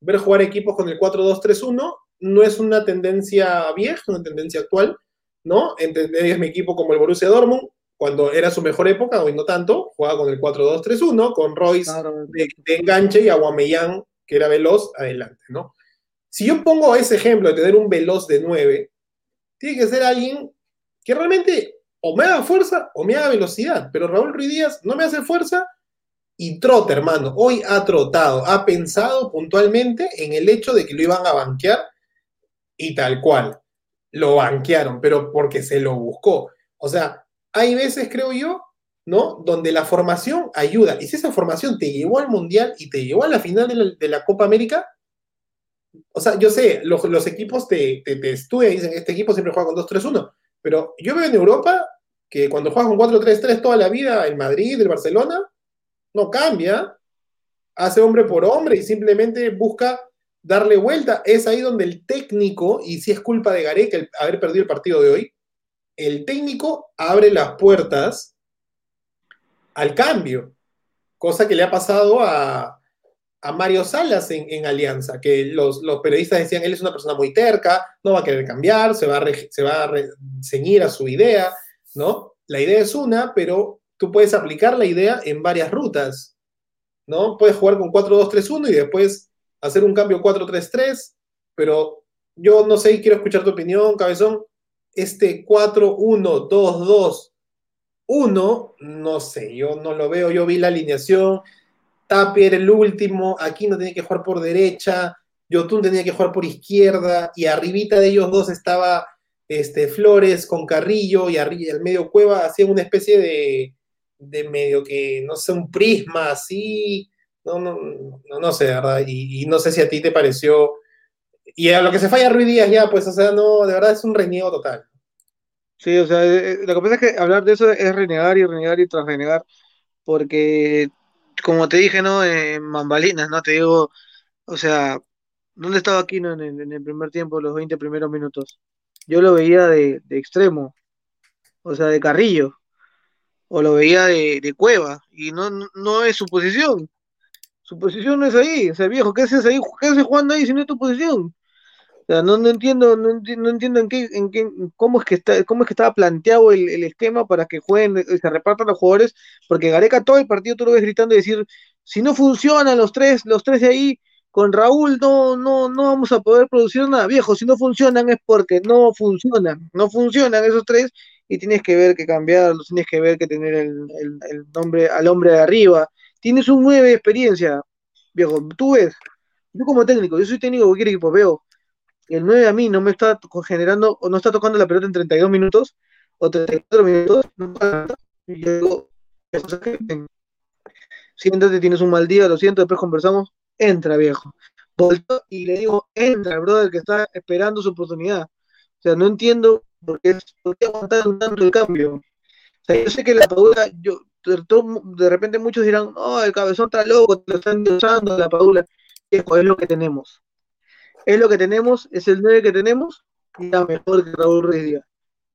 ver jugar equipos con el 4-2-3-1 no es una tendencia vieja, una tendencia actual, ¿no? es mi equipo como el Borussia Dortmund, cuando era su mejor época, hoy no tanto, jugaba con el 4-2-3-1, con Royce de, enganche y Aguamellán, que era veloz, adelante, ¿no? Si yo pongo ese ejemplo de tener un veloz de 9, tiene que ser alguien que realmente o me haga fuerza o me haga velocidad, pero Raúl Ruiz Díaz no me hace fuerza y trota, hermano. Hoy ha trotado, ha pensado puntualmente en el hecho de que lo iban a banquear y tal cual. Lo banquearon, pero porque se lo buscó. O sea, hay veces, creo yo, ¿no? Donde la formación ayuda. Y si esa formación te llevó al Mundial y te llevó a la final de la, Copa América, o sea, yo sé, los, equipos te, te, estudian y dicen, este equipo siempre juega con 2-3-1, pero yo veo en Europa que cuando juegas con 4-3-3 toda la vida, en Madrid, en Barcelona, no cambia, hace hombre por hombre y simplemente busca darle vuelta. Es ahí donde el técnico, y si es culpa de Gareca el haber perdido el partido de hoy, el técnico abre las puertas al cambio, cosa que le ha pasado a, Mario Salas en, Alianza, que los, periodistas decían, él es una persona muy terca, no va a querer cambiar, se va a, se va a ceñir a su idea, ¿no? La idea es una, pero tú puedes aplicar la idea en varias rutas, ¿no? Puedes jugar con 4-2-3-1 y después hacer un cambio 4-3-3, pero yo no sé y quiero escuchar tu opinión, Cabezón. Este 4-1-2-2-1, no sé, yo no lo veo, yo vi la alineación, Tapia el último, aquí no tenía que jugar por derecha, Yotun tenía que jugar por izquierda, y arribita de ellos dos estaba este, Flores con Carrillo, y el medio Cueva hacía una especie de, de medio que, no sé, un prisma así, no, no, no, sé, ¿verdad? Y, no sé si a ti te pareció. Y a lo que se falla Ruiz Díaz ya, pues, o sea, no, de verdad es un reniego total. Sí, o sea, eh, lo que pasa es que hablar de eso es renegar y renegar y tras renegar, porque, como te dije, ¿no? En Mambalinas, ¿no? Te digo, o sea, ¿dónde estaba Aquino en el, en el primer tiempo, los 20 primeros minutos? Yo lo veía de, de extremo, o sea, de carrillo o lo veía de, Cueva, y no, no es su posición. Su posición no es ahí, o sea, viejo, ¿qué haces ahí? ¿Qué haces jugando ahí si no es tu posición? O sea, no, no entiendo, no entiendo, entiendo en qué, en qué, cómo es que está, cómo es que estaba planteado el, esquema para que jueguen, eh, se repartan los jugadores, porque Gareca todo el partido tú lo ves gritando y decir, si no funcionan los tres, los tres de ahí, con Raúl no, no, no vamos a poder producir nada, viejo, si no funcionan es porque no funcionan, no funcionan esos tres y tienes que ver que cambiarlos, tienes que ver que tener el, nombre al hombre de arriba. Tienes un 9 de experiencia, viejo. Tú ves, yo como técnico, yo soy técnico de cualquier equipo, veo, el 9 a mí no me está generando, o no está tocando la pelota en 32 minutos, o 34 minutos, no y yo digo, siéntate, tienes un mal día, lo siento, después conversamos, entra, viejo. Volto y le digo, entra, brother, que está esperando su oportunidad. O sea, no entiendo por qué, por qué aguantar tanto el cambio. Yo sé que la Padula, yo, de repente muchos dirán, no, el cabezón está loco, te lo están usando la Padula. es lo que tenemos. Es lo que tenemos, es el 9 que tenemos, y ya mejor que Raúl Ruiz Díaz.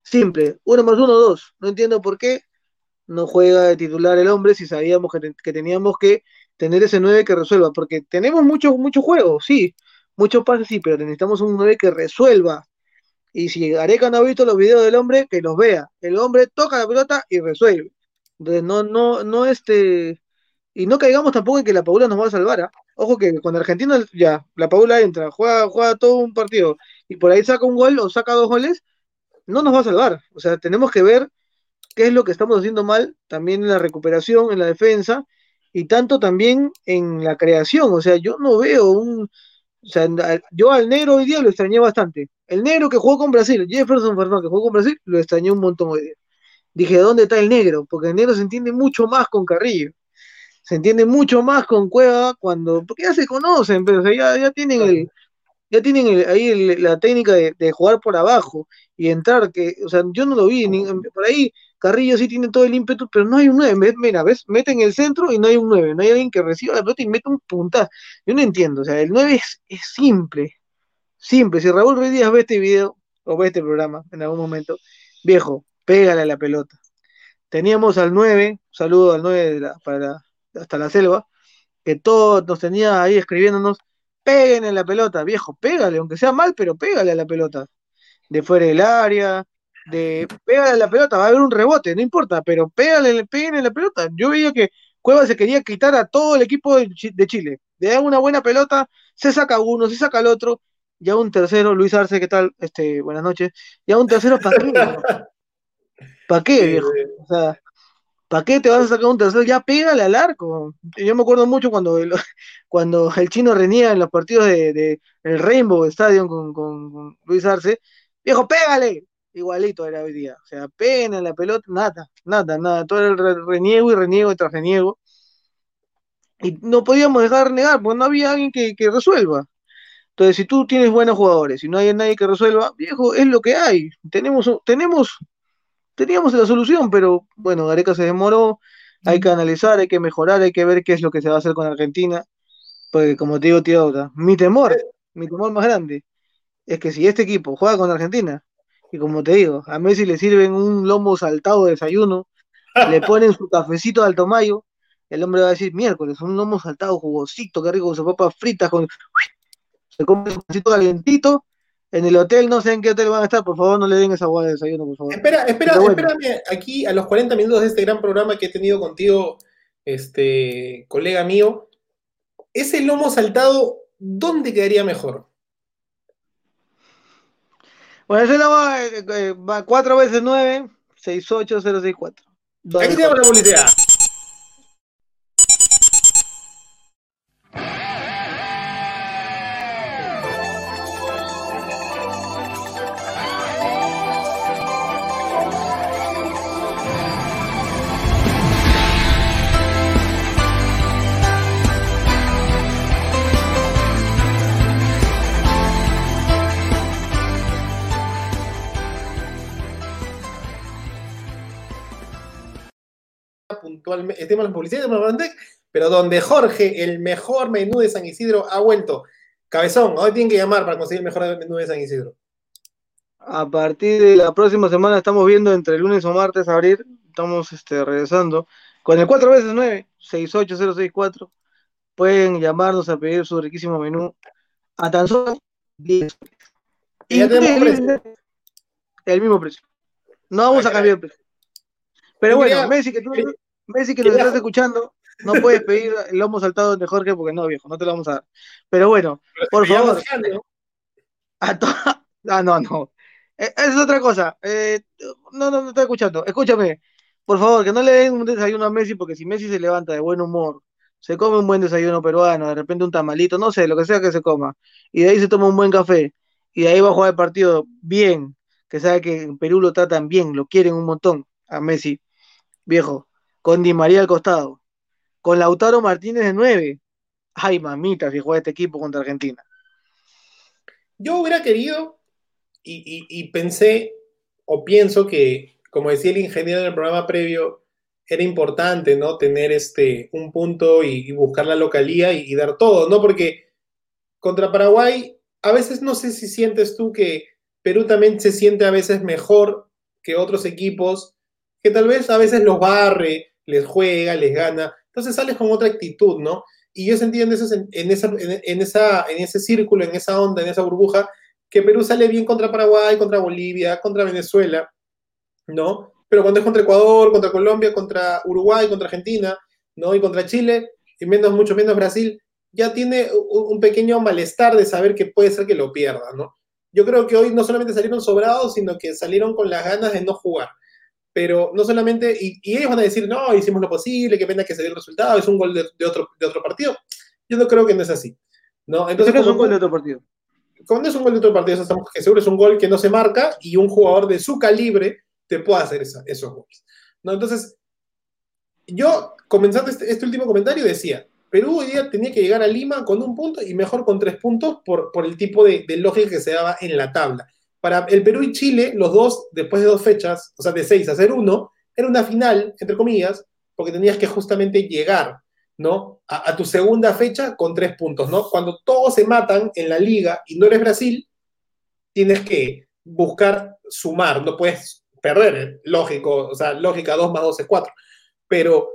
Simple, uno más uno, dos. No entiendo por qué no juega de titular el hombre si sabíamos que, que teníamos que tener ese 9 que resuelva, porque tenemos muchos muchos juegos, sí, muchos pases, sí, pero necesitamos un 9 que resuelva, y si Gareca no ha visto los videos del hombre, que los vea. El hombre toca la pelota y resuelve. Entonces, no, no, no este. Y no caigamos tampoco en que la Paula nos va a salvar. ¿ah? Ojo que cuando Argentina, ya, la Paula entra, juega, juega todo un partido y por ahí saca un gol o saca dos goles, no nos va a salvar. O sea, tenemos que ver qué es lo que estamos haciendo mal, también en la recuperación, en la defensa, y tanto también en la creación. O sea, yo no veo un. O sea, yo al negro hoy día lo extrañé bastante. El negro que jugó con Brasil, Jefferson Fernández, que jugó con Brasil, lo extrañé un montón hoy día. Dije, ¿dónde está el negro? Porque el negro se entiende mucho más con Carrillo. Se entiende mucho más con Cueva cuando. Porque ya se conocen, pero ya, tienen el, ya tienen ahí la técnica de, jugar por abajo y entrar, que, o sea, yo no lo vi, por ahí Carrillo sí tiene todo el ímpetu, pero no hay un 9, mira, ves, mete en el centro y no hay un 9, no hay alguien que reciba la pelota y mete un punta. Yo no entiendo, o sea, el 9 es, es simple, simple, si Raúl Ruiz Díaz ve este video o ve este programa en algún momento, viejo, pégale a la pelota. Teníamos al 9, saludo al 9 para hasta la selva, que todos nos tenía ahí escribiéndonos, peguen en la pelota, viejo, pégale, aunque sea mal, pero pégale a la pelota. De fuera del área, de pégale a la pelota, va a haber un rebote, no importa, pero pégale, en la pelota. Yo veía que Cueva se quería quitar a todo el equipo de, Chile. Le dan una buena pelota, se saca uno, se saca el otro, ya un tercero, Luis Arce, ¿qué tal? Este, buenas noches. Ya un tercero, ¿para qué? ¿Para qué, viejo? O sea, ¿para qué te vas a sacar un tercero? Ya pégale al arco. Yo me acuerdo mucho cuando el, cuando el chino renía en los partidos de, el Rainbow Stadium con, Luis Arce. Viejo, pégale. Igualito era hoy día. O sea, pena la pelota, nada, nada, nada. Todo el reniego y reniego y tras reniego. Y no podíamos dejar negar, porque no había alguien que resuelva. Entonces, si tú tienes buenos jugadores y no hay nadie que resuelva, viejo, es lo que hay. Tenemos, tenemos, teníamos la solución, pero bueno, Gareca se demoró, hay que analizar, hay que mejorar, hay que ver qué es lo que se va a hacer con Argentina. Porque como te digo, tío, mi temor, mi temor más grande, es que si este equipo juega con Argentina, y como te digo, a Messi le sirven un lomo saltado de desayuno, le ponen su cafecito de alto mayo, el hombre va a decir, miércoles, un lomo saltado jugosito, que rico, con sus papas fritas, con se come un poquito calientito. En el hotel, no sé en qué hotel van a estar, por favor, no le den esa agua de desayuno, por favor. Espera, espera, espérame aquí a los 40 minutos de este gran programa que he tenido contigo, este colega mío. Ese lomo saltado, ¿dónde quedaría mejor? Bueno, la va, eh, eh, va 4 veces 9, 68064. Aquí tenemos la publicidad. El tema de la publicidad, pero donde Jorge, el mejor menú de San Isidro, ha vuelto. Cabezón, hoy tienen que llamar para conseguir el mejor menú de San Isidro. A partir de la próxima semana estamos viendo entre lunes o martes abrir, estamos este, regresando con el 4 veces 9, 68064. Pueden llamarnos a pedir su riquísimo menú a tan solo 10 y ya tenemos precio. El mismo precio. No vamos a cambiar el precio. Pero bueno, Messi, que tú, Messi, que nos estás escuchando, no puedes pedir el lomo saltado de Jorge porque no, viejo, no te lo vamos a dar. Pero bueno, por favor. ah, no, no. Eh, es otra cosa. Eh, no, no, no estoy escuchando. Escúchame. Por favor, que no le den un desayuno a Messi porque si Messi se levanta de buen humor, se come un buen desayuno peruano, de repente un tamalito, no sé, lo que sea que se coma, y de ahí se toma un buen café, y de ahí va a jugar el partido bien, que sabe que en Perú lo tratan bien, lo quieren un montón a Messi, viejo con Di María al costado, con Lautaro Martínez de 9. Ay, mamita, si este equipo contra Argentina. Yo hubiera querido y, pensé o pienso que, como decía el ingeniero en el programa previo, era importante, ¿no? Tener este, un punto y, buscar la localía y, dar todo, ¿no? Porque contra Paraguay, a veces no sé si sientes tú que Perú también se siente a veces mejor que otros equipos, que tal vez a veces los barre, les juega, les gana. Entonces sales con otra actitud, ¿no? Y yo sentí en, en, esa, en, esa, en ese círculo, en esa onda, en esa burbuja, que Perú sale bien contra Paraguay, contra Bolivia, contra Venezuela, ¿no? Pero cuando es contra Ecuador, contra Colombia, contra Uruguay, contra Argentina, ¿no? Y contra Chile, y menos, mucho menos Brasil, ya tiene un pequeño malestar de saber que puede ser que lo pierda, ¿no? Yo creo que hoy no solamente salieron sobrados, sino que salieron con las ganas de no jugar pero no solamente, y, ellos van a decir, no, hicimos lo posible, qué pena que se dio el resultado, es un gol de, otro, de otro partido. Yo no creo que no es así. ¿no? Entonces, es un gol de otro partido? Cuando es un gol de otro partido, estamos que seguro es un gol que no se marca y un jugador de su calibre te puede hacer esos goles. ¿no? Entonces, yo, comenzando este, este, último comentario, decía, Perú hoy día tenía que llegar a Lima con un punto y mejor con tres puntos por, por el tipo de, de lógica que se daba en la tabla para el Perú y Chile, los dos, después de dos fechas, o sea, de seis a hacer uno, era una final, entre comillas, porque tenías que justamente llegar, ¿no? A, tu segunda fecha con tres puntos, ¿no? Cuando todos se matan en la liga y no eres Brasil, tienes que buscar sumar, no puedes perder, ¿eh? lógico, o sea, lógica 2 más 2 es 4. Pero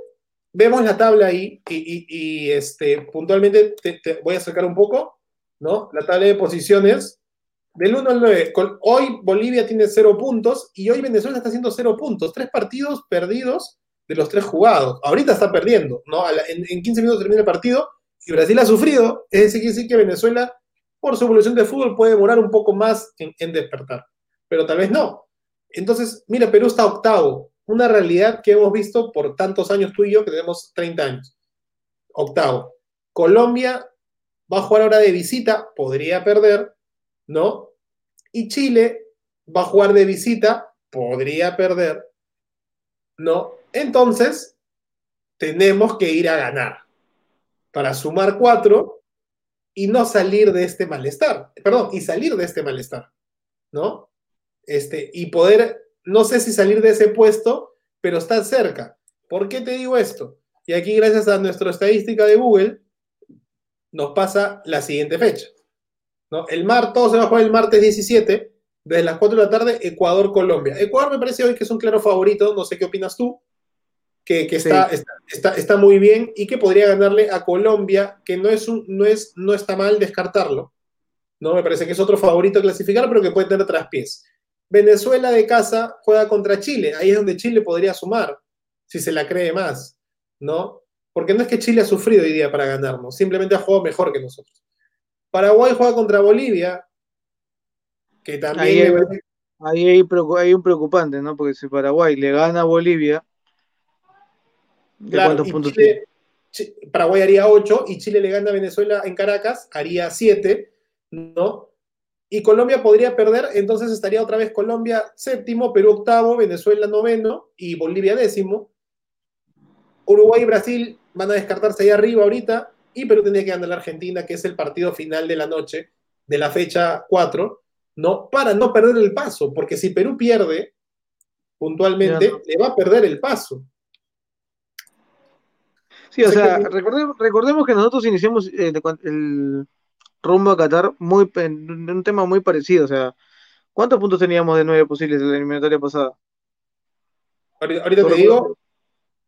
vemos la tabla ahí y, este, puntualmente te, te, voy a sacar un poco, ¿no? La tabla de posiciones del 1 al 9. hoy Bolivia tiene 0 puntos y hoy Venezuela está haciendo 0 puntos. Tres partidos perdidos de los tres jugados. Ahorita está perdiendo, ¿no? En, 15 minutos termina el partido y Brasil ha sufrido. Es decir, decir que Venezuela, por su evolución de fútbol, puede demorar un poco más en, en despertar. Pero tal vez no. Entonces, mira, Perú está octavo. Una realidad que hemos visto por tantos años tú y yo, que tenemos 30 años. Octavo. Colombia va a jugar ahora de visita, podría perder, ¿no? Y Chile va a jugar de visita, podría perder, ¿no? Entonces, tenemos que ir a ganar para sumar cuatro y no salir de este malestar, perdón, y salir de este malestar, ¿no? Este, y poder, no sé si salir de ese puesto, pero estar cerca. ¿Por qué te digo esto? Y aquí, gracias a nuestra estadística de Google, nos pasa la siguiente fecha. El mar, todo se va a jugar el martes 17, desde las 4 de la tarde, Ecuador-Colombia. Ecuador me parece hoy que es un claro favorito, no sé qué opinas tú, que, está, está, está, muy bien y que podría ganarle a Colombia, que no, es un, no, es, no está mal descartarlo. ¿no? Me parece que es otro favorito a clasificar, pero que puede tener traspiés. Venezuela de casa juega contra Chile, ahí es donde Chile podría sumar, si se la cree más, ¿no? Porque no es que Chile ha sufrido hoy día para ganarnos, simplemente ha jugado mejor que nosotros. Paraguay juega contra Bolivia. que también... Ahí hay, hay, un preocupante, ¿no? Porque si Paraguay le gana a Bolivia, ¿de cuántos puntos tiene? Paraguay haría 8 y Chile le gana a Venezuela en Caracas, haría 7, ¿no? Y Colombia podría perder, entonces estaría otra vez Colombia séptimo, Perú octavo, Venezuela noveno y Bolivia décimo. Uruguay y Brasil van a descartarse ahí arriba ahorita y Perú tendría que ganar a la Argentina, que es el partido final de la noche, de la fecha 4, ¿no? Para no perder el paso, porque si Perú pierde puntualmente, le va a perder el paso. Sí, o sea, recordemos, que nosotros iniciamos eh, el rumbo a Qatar muy, en un tema muy parecido. O sea, ¿cuántos puntos teníamos de nueve posibles en la eliminatoria pasada? Ahorita, te digo,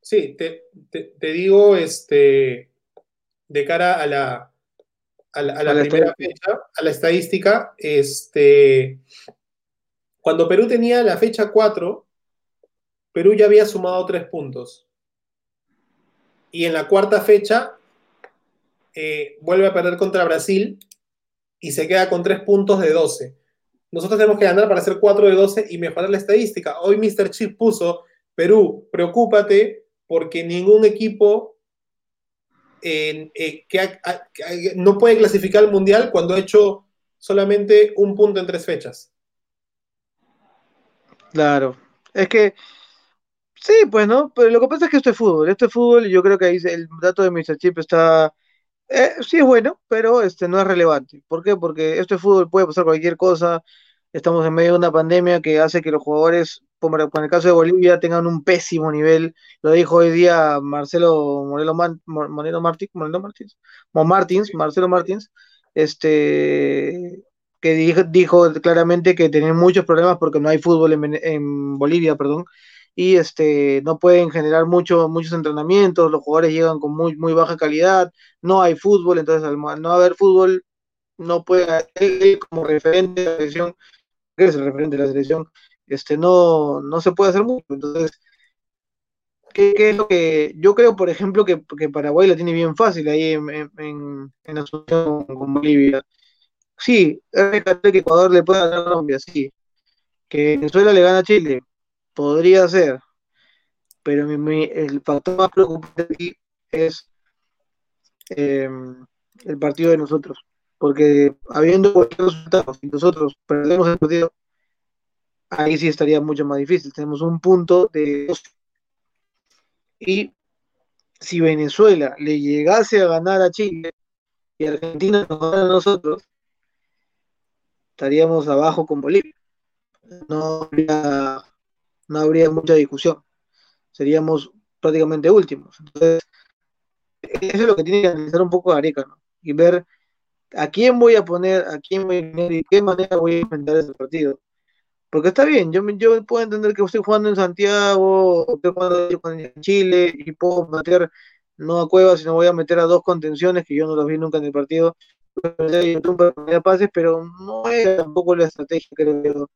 sí, te, digo, este, de cara a la, a la, primera fecha, a la estadística, este, cuando Perú tenía la fecha 4, Perú ya había sumado tres puntos. Y en la cuarta fecha eh, vuelve a perder contra Brasil y se queda con tres puntos de 12. Nosotros tenemos que ganar para hacer 4 de 12 y mejorar la estadística. Hoy Mr. Chip puso, Perú, preocúpate porque ningún equipo eh, que, no puede clasificar al Mundial cuando ha hecho solamente un punto en tres fechas. Claro, es que Sí, pues no, pero lo que pasa es que esto es fútbol, esto es fútbol y yo creo que ahí el dato de Mr. Chip está, eh, sí es bueno, pero este no es relevante. ¿Por qué? Porque esto es fútbol, puede pasar cualquier cosa, estamos en medio de una pandemia que hace que los jugadores, como en el caso de Bolivia, tengan un pésimo nivel, lo dijo hoy día Marcelo Moreno, Moreno Martins, Moreno Martins, Martins, Marcelo Martins, este que dijo, dijo, claramente que tienen muchos problemas porque no hay fútbol en, en Bolivia, perdón, y este, no pueden generar mucho, muchos entrenamientos, los jugadores llegan con muy, muy baja calidad, no hay fútbol, entonces al no haber fútbol, no puede, él como referente de la selección, que es el referente de la selección, este, no, no se puede hacer mucho. Entonces, ¿qué, es lo que yo creo, por ejemplo, que, Paraguay la tiene bien fácil ahí en, en, en, asociación con Bolivia? Sí, es que Ecuador le puede ganar a Colombia, sí. Que Venezuela le gana a Chile, podría ser, pero el factor más preocupante aquí es em, el partido de nosotros, porque habiendo cualquier resultado, si nosotros perdemos el partido, ahí sí estaría mucho más difícil. Tenemos un punto de y si Venezuela le llegase a ganar a Chile y Argentina nos gana a nosotros, estaríamos abajo con Bolivia. No habría no habría mucha discusión. Seríamos prácticamente últimos. Entonces, eso es lo que tiene que analizar un poco Areca, ¿no? Y ver a quién voy a poner, a quién voy a poner y qué manera voy a enfrentar ese partido. Porque está bien, yo, yo puedo entender que estoy jugando en Santiago, estoy jugando en Chile, y puedo meter no a Cuevas, sino voy a meter a dos contenciones que yo no los vi nunca en el partido, pero no es tampoco la estrategia creo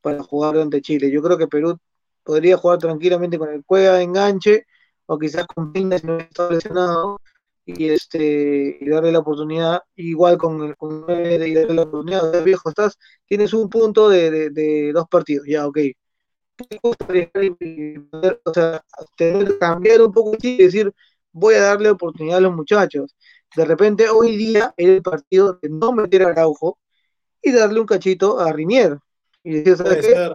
para jugar ante Chile. Yo creo que Perú podría jugar tranquilamente con el Cueva de enganche, o quizás con Pinda si no está lesionado, y este y darle la oportunidad, igual con el con y darle la oportunidad, viejo, estás, tienes un punto de, de, dos partidos, ya, ok. O sea, tener que cambiar un poco y decir, voy a darle oportunidad a los muchachos. De repente, hoy día, era el partido de no meter a Araujo y darle un cachito a Rinier. Y decir, ¿sabes qué?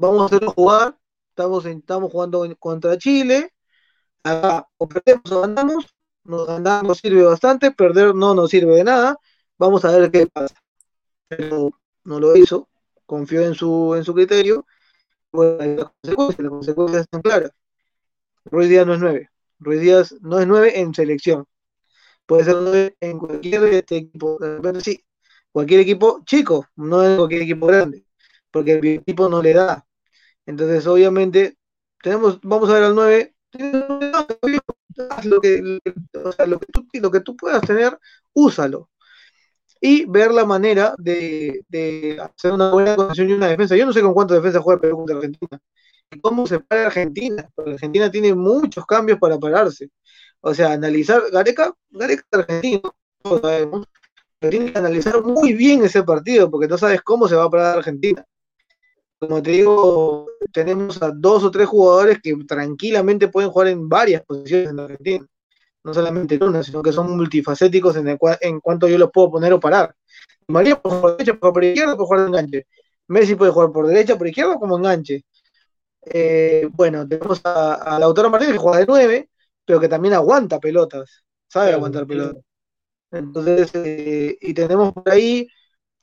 vamos a hacerlo jugar, estamos, estamos jugando contra Chile, acá o perdemos o ganamos, nos ganar nos sirve bastante, perder no nos sirve de nada, vamos a ver qué pasa. Pero no lo hizo, confió en su, en su criterio, bueno, las consecuencias, las consecuencias están claras. Ruiz Díaz no es nueve, Ruiz Díaz no es nueve en selección, puede ser nueve en cualquier este equipo, sí, cualquier equipo chico, no en cualquier equipo grande, porque el equipo no le da. Entonces, obviamente, tenemos, vamos a ver al 9, lo que, lo, que tú, lo que tú puedas tener, úsalo. Y ver la manera de, hacer una buena condición y una defensa. Yo no sé con cuántas defensas juega Perú contra Argentina. ¿Cómo se para Argentina? Porque Argentina tiene muchos cambios para pararse. O sea, analizar Gareca, Gareca es argentino, todos sabemos, tienes que analizar muy bien ese partido porque no sabes cómo se va a parar Argentina. Como te digo, tenemos a dos o tres jugadores que tranquilamente pueden jugar en varias posiciones en Argentina. No solamente en una, sino que son multifacéticos en, en cuanto yo los puedo poner o parar. María puede jugar por derecha, por izquierda, puede jugar de enganche. Messi puede jugar por derecha, por izquierda como enganche. Eh, bueno, tenemos a, a Lautaro Martínez que juega de nueve, pero que también aguanta pelotas, sabe aguantar pelotas. Entonces, eh, y tenemos por ahí,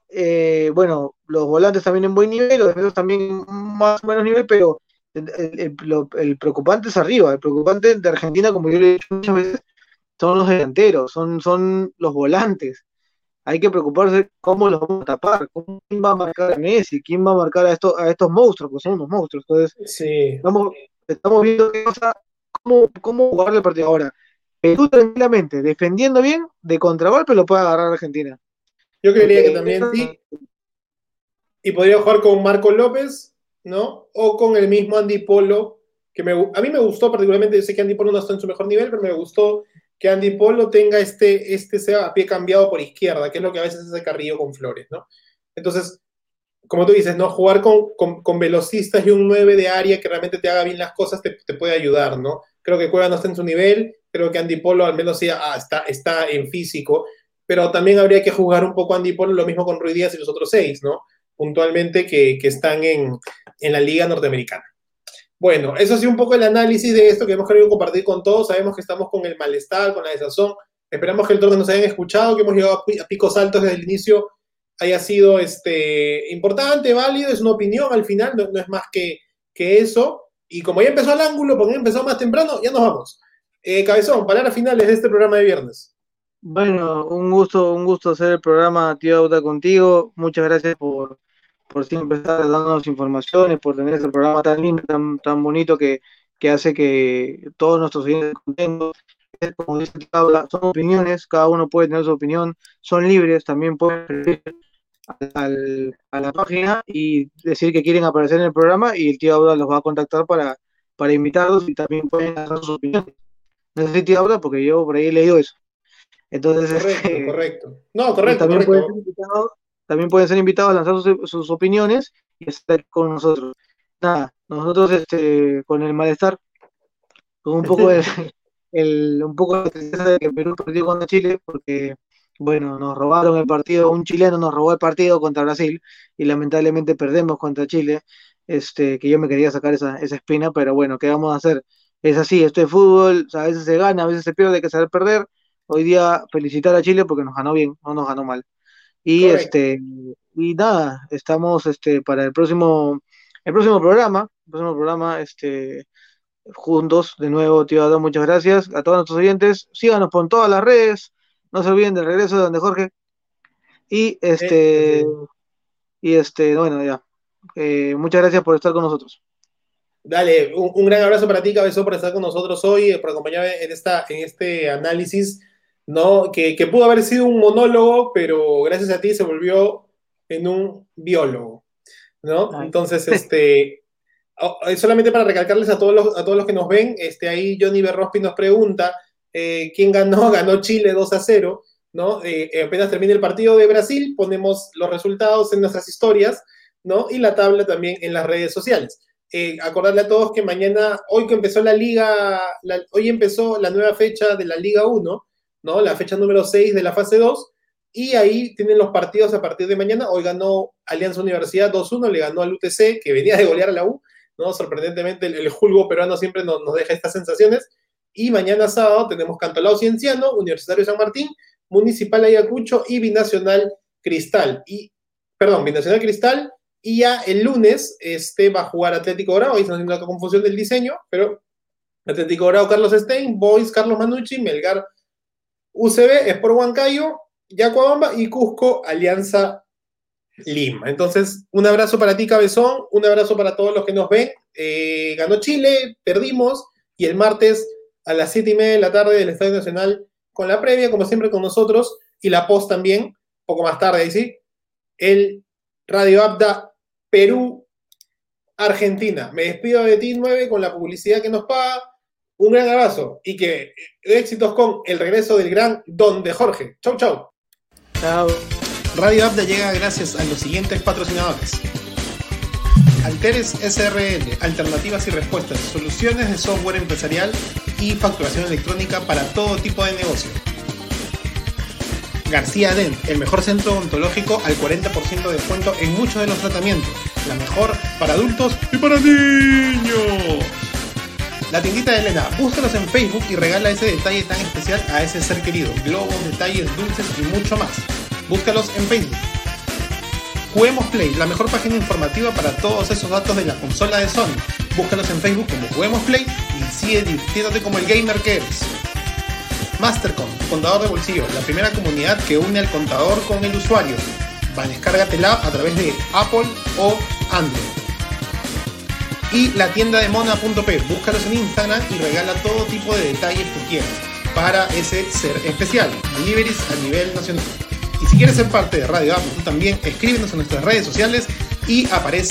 eh, bueno, los volantes también en buen nivel, los defensores también más o menos nivel, pero el, preocupante es arriba, el preocupante de Argentina, como yo le he dicho muchas veces, son los delanteros, son, son los volantes. Hay que preocuparse cómo los vamos a tapar, quién va a marcar a Messi, quién va a marcar a estos, a estos monstruos, porque son unos monstruos. Entonces, sí. estamos, estamos viendo qué cómo, cómo jugar el partido ahora. Perú tranquilamente, defendiendo bien, de contragolpe lo puede agarrar Argentina. Yo creería que también sí. Y podría jugar con Marco López, ¿no? O con el mismo Andy Polo, que me, a mí me gustó particularmente, sé que Andy Polo no está en su mejor nivel, pero me gustó que Andy Polo tenga este, este sea a pie cambiado por izquierda, que es lo que a veces hace Carrillo con Flores, ¿no? Entonces, como tú dices, ¿no? Jugar con, con, velocistas y un 9 de área que realmente te haga bien las cosas te, te puede ayudar, ¿no? Creo que Cueva no está en su nivel, creo que Andy Polo al menos sí, ah, está, está en físico, pero también habría que jugar un poco Andy Polo, lo mismo con Ruiz Díaz y los otros seis, ¿no? Puntualmente que, que están en, en, la liga norteamericana. Bueno, eso ha sido un poco el análisis de esto que hemos querido compartir con todos. Sabemos que estamos con el malestar, con la desazón. Esperamos que el torneo nos hayan escuchado, que hemos llegado a picos altos desde el inicio haya sido este, importante, válido, es una opinión al final, no, no es más que, que eso. Y como ya empezó el ángulo, porque ya empezó más temprano, ya nos vamos. Eh, Cabezón, palabras finales de este programa de viernes. Bueno, un gusto, un gusto hacer el programa Tío Auta contigo. Muchas gracias por, por siempre estar dándonos informaciones, por tener este programa tan lindo, tan, tan bonito que, que hace que todos nuestros oyentes contentos. Como dice son opiniones, cada uno puede tener su opinión, son libres, también pueden escribir a la página y decir que quieren aparecer en el programa y el tío Auda los va a contactar para, para invitarlos y también pueden dar sus opiniones no sé si habla porque yo por ahí he leído eso. Entonces, correcto, este, correcto. No, correcto, también, Pueden ser invitados, también pueden ser invitados a lanzar sus, opiniones y estar con nosotros. Nada, nosotros este, con el malestar, con un poco de, el, un poco de tristeza de que Perú perdió contra Chile, porque bueno, nos robaron el partido, un chileno nos robó el partido contra Brasil y lamentablemente perdemos contra Chile, este, que yo me quería sacar esa, esa espina, pero bueno, ¿qué vamos a hacer? es así, esto es fútbol, a veces se gana, a veces se pierde, hay que saber perder. Hoy día felicitar a Chile porque nos ganó bien, no nos ganó mal. Y este y nada, estamos este para el próximo el próximo programa, el próximo programa este juntos de nuevo, tío Adán, muchas gracias a todos nuestros oyentes. Síganos por todas las redes. No se olviden del regreso de donde Jorge. Y este y este, bueno, ya. Eh, muchas gracias por estar con nosotros. Dale, un, gran abrazo para ti, Cabezón, por estar con nosotros hoy, por acompañarme en, esta, en este análisis, ¿no? Que, pudo haber sido un monólogo, pero gracias a ti se volvió en un biólogo, ¿no? Entonces, este, oh, eh, solamente para recalcarles a todos los, a todos los que nos ven, este, ahí Johnny Berrospi nos pregunta, eh, ¿quién ganó? Ganó Chile 2 a 0, ¿no? Eh, apenas termine el partido de Brasil, ponemos los resultados en nuestras historias, ¿no? Y la tabla también en las redes sociales. Eh, acordarle a todos que mañana, hoy que empezó la liga, hoy empezó la nueva fecha de la Liga 1, ¿no? La fecha número 6 de la fase 2, y ahí tienen los partidos a partir de mañana. Hoy ganó Alianza Universidad 2-1, le ganó al UTC, que venía de golear a la U, ¿no? Sorprendentemente el, el julgo peruano siempre nos, nos, deja estas sensaciones. Y mañana sábado tenemos Cantolao Cienciano, Universitario San Martín, Municipal Ayacucho y Binacional Cristal. Y, perdón, Binacional Cristal y ya el lunes este, va a jugar Atlético Grau, ahí está haciendo la confusión del diseño, pero Atlético Grau, Carlos Stein, Boys, Carlos Manucci, Melgar, UCB, Sport Huancayo, Yacuabamba y Cusco, Alianza Lima. Entonces, un abrazo para ti, Cabezón, un abrazo para todos los que nos ven. Eh, ganó Chile, perdimos, y el martes a las 7 y media de la tarde del Estadio Nacional con la previa, como siempre con nosotros, y la post también, poco más tarde, ahí sí, el Radio Abda, Perú, Argentina. Me despido de ti 9 con la publicidad que nos paga. Un gran abrazo y que éxitos con el regreso del gran Don de Jorge. Chau, chau. Chao. Radio Abda llega gracias a los siguientes patrocinadores. Alteres SRL, alternativas y respuestas, soluciones de software empresarial y facturación electrónica para todo tipo de negocio. García Dent, el mejor centro odontológico al 40% de descuento en muchos de los tratamientos. La mejor para adultos y para niños. La tiendita de Elena, búscalos en Facebook y regala ese detalle tan especial a ese ser querido. Globos, detalles, dulces y mucho más. Búscalos en Facebook. Juguemos Play, la mejor página informativa para todos esos datos de la consola de Sony. Búscalos en Facebook como Juguemos Play y sigue divirtiéndote como el gamer que eres. Mastercom, contador de bolsillo, la primera comunidad que une al contador con el usuario. Descárgatela a través de Apple o Android. Y la tienda de mona.p, búscalos en Instagram y regala todo tipo de detalles que quieras para ese ser especial. Deliveries a nivel nacional. Y si quieres ser parte de Radio Apple, tú también escríbenos en nuestras redes sociales y aparece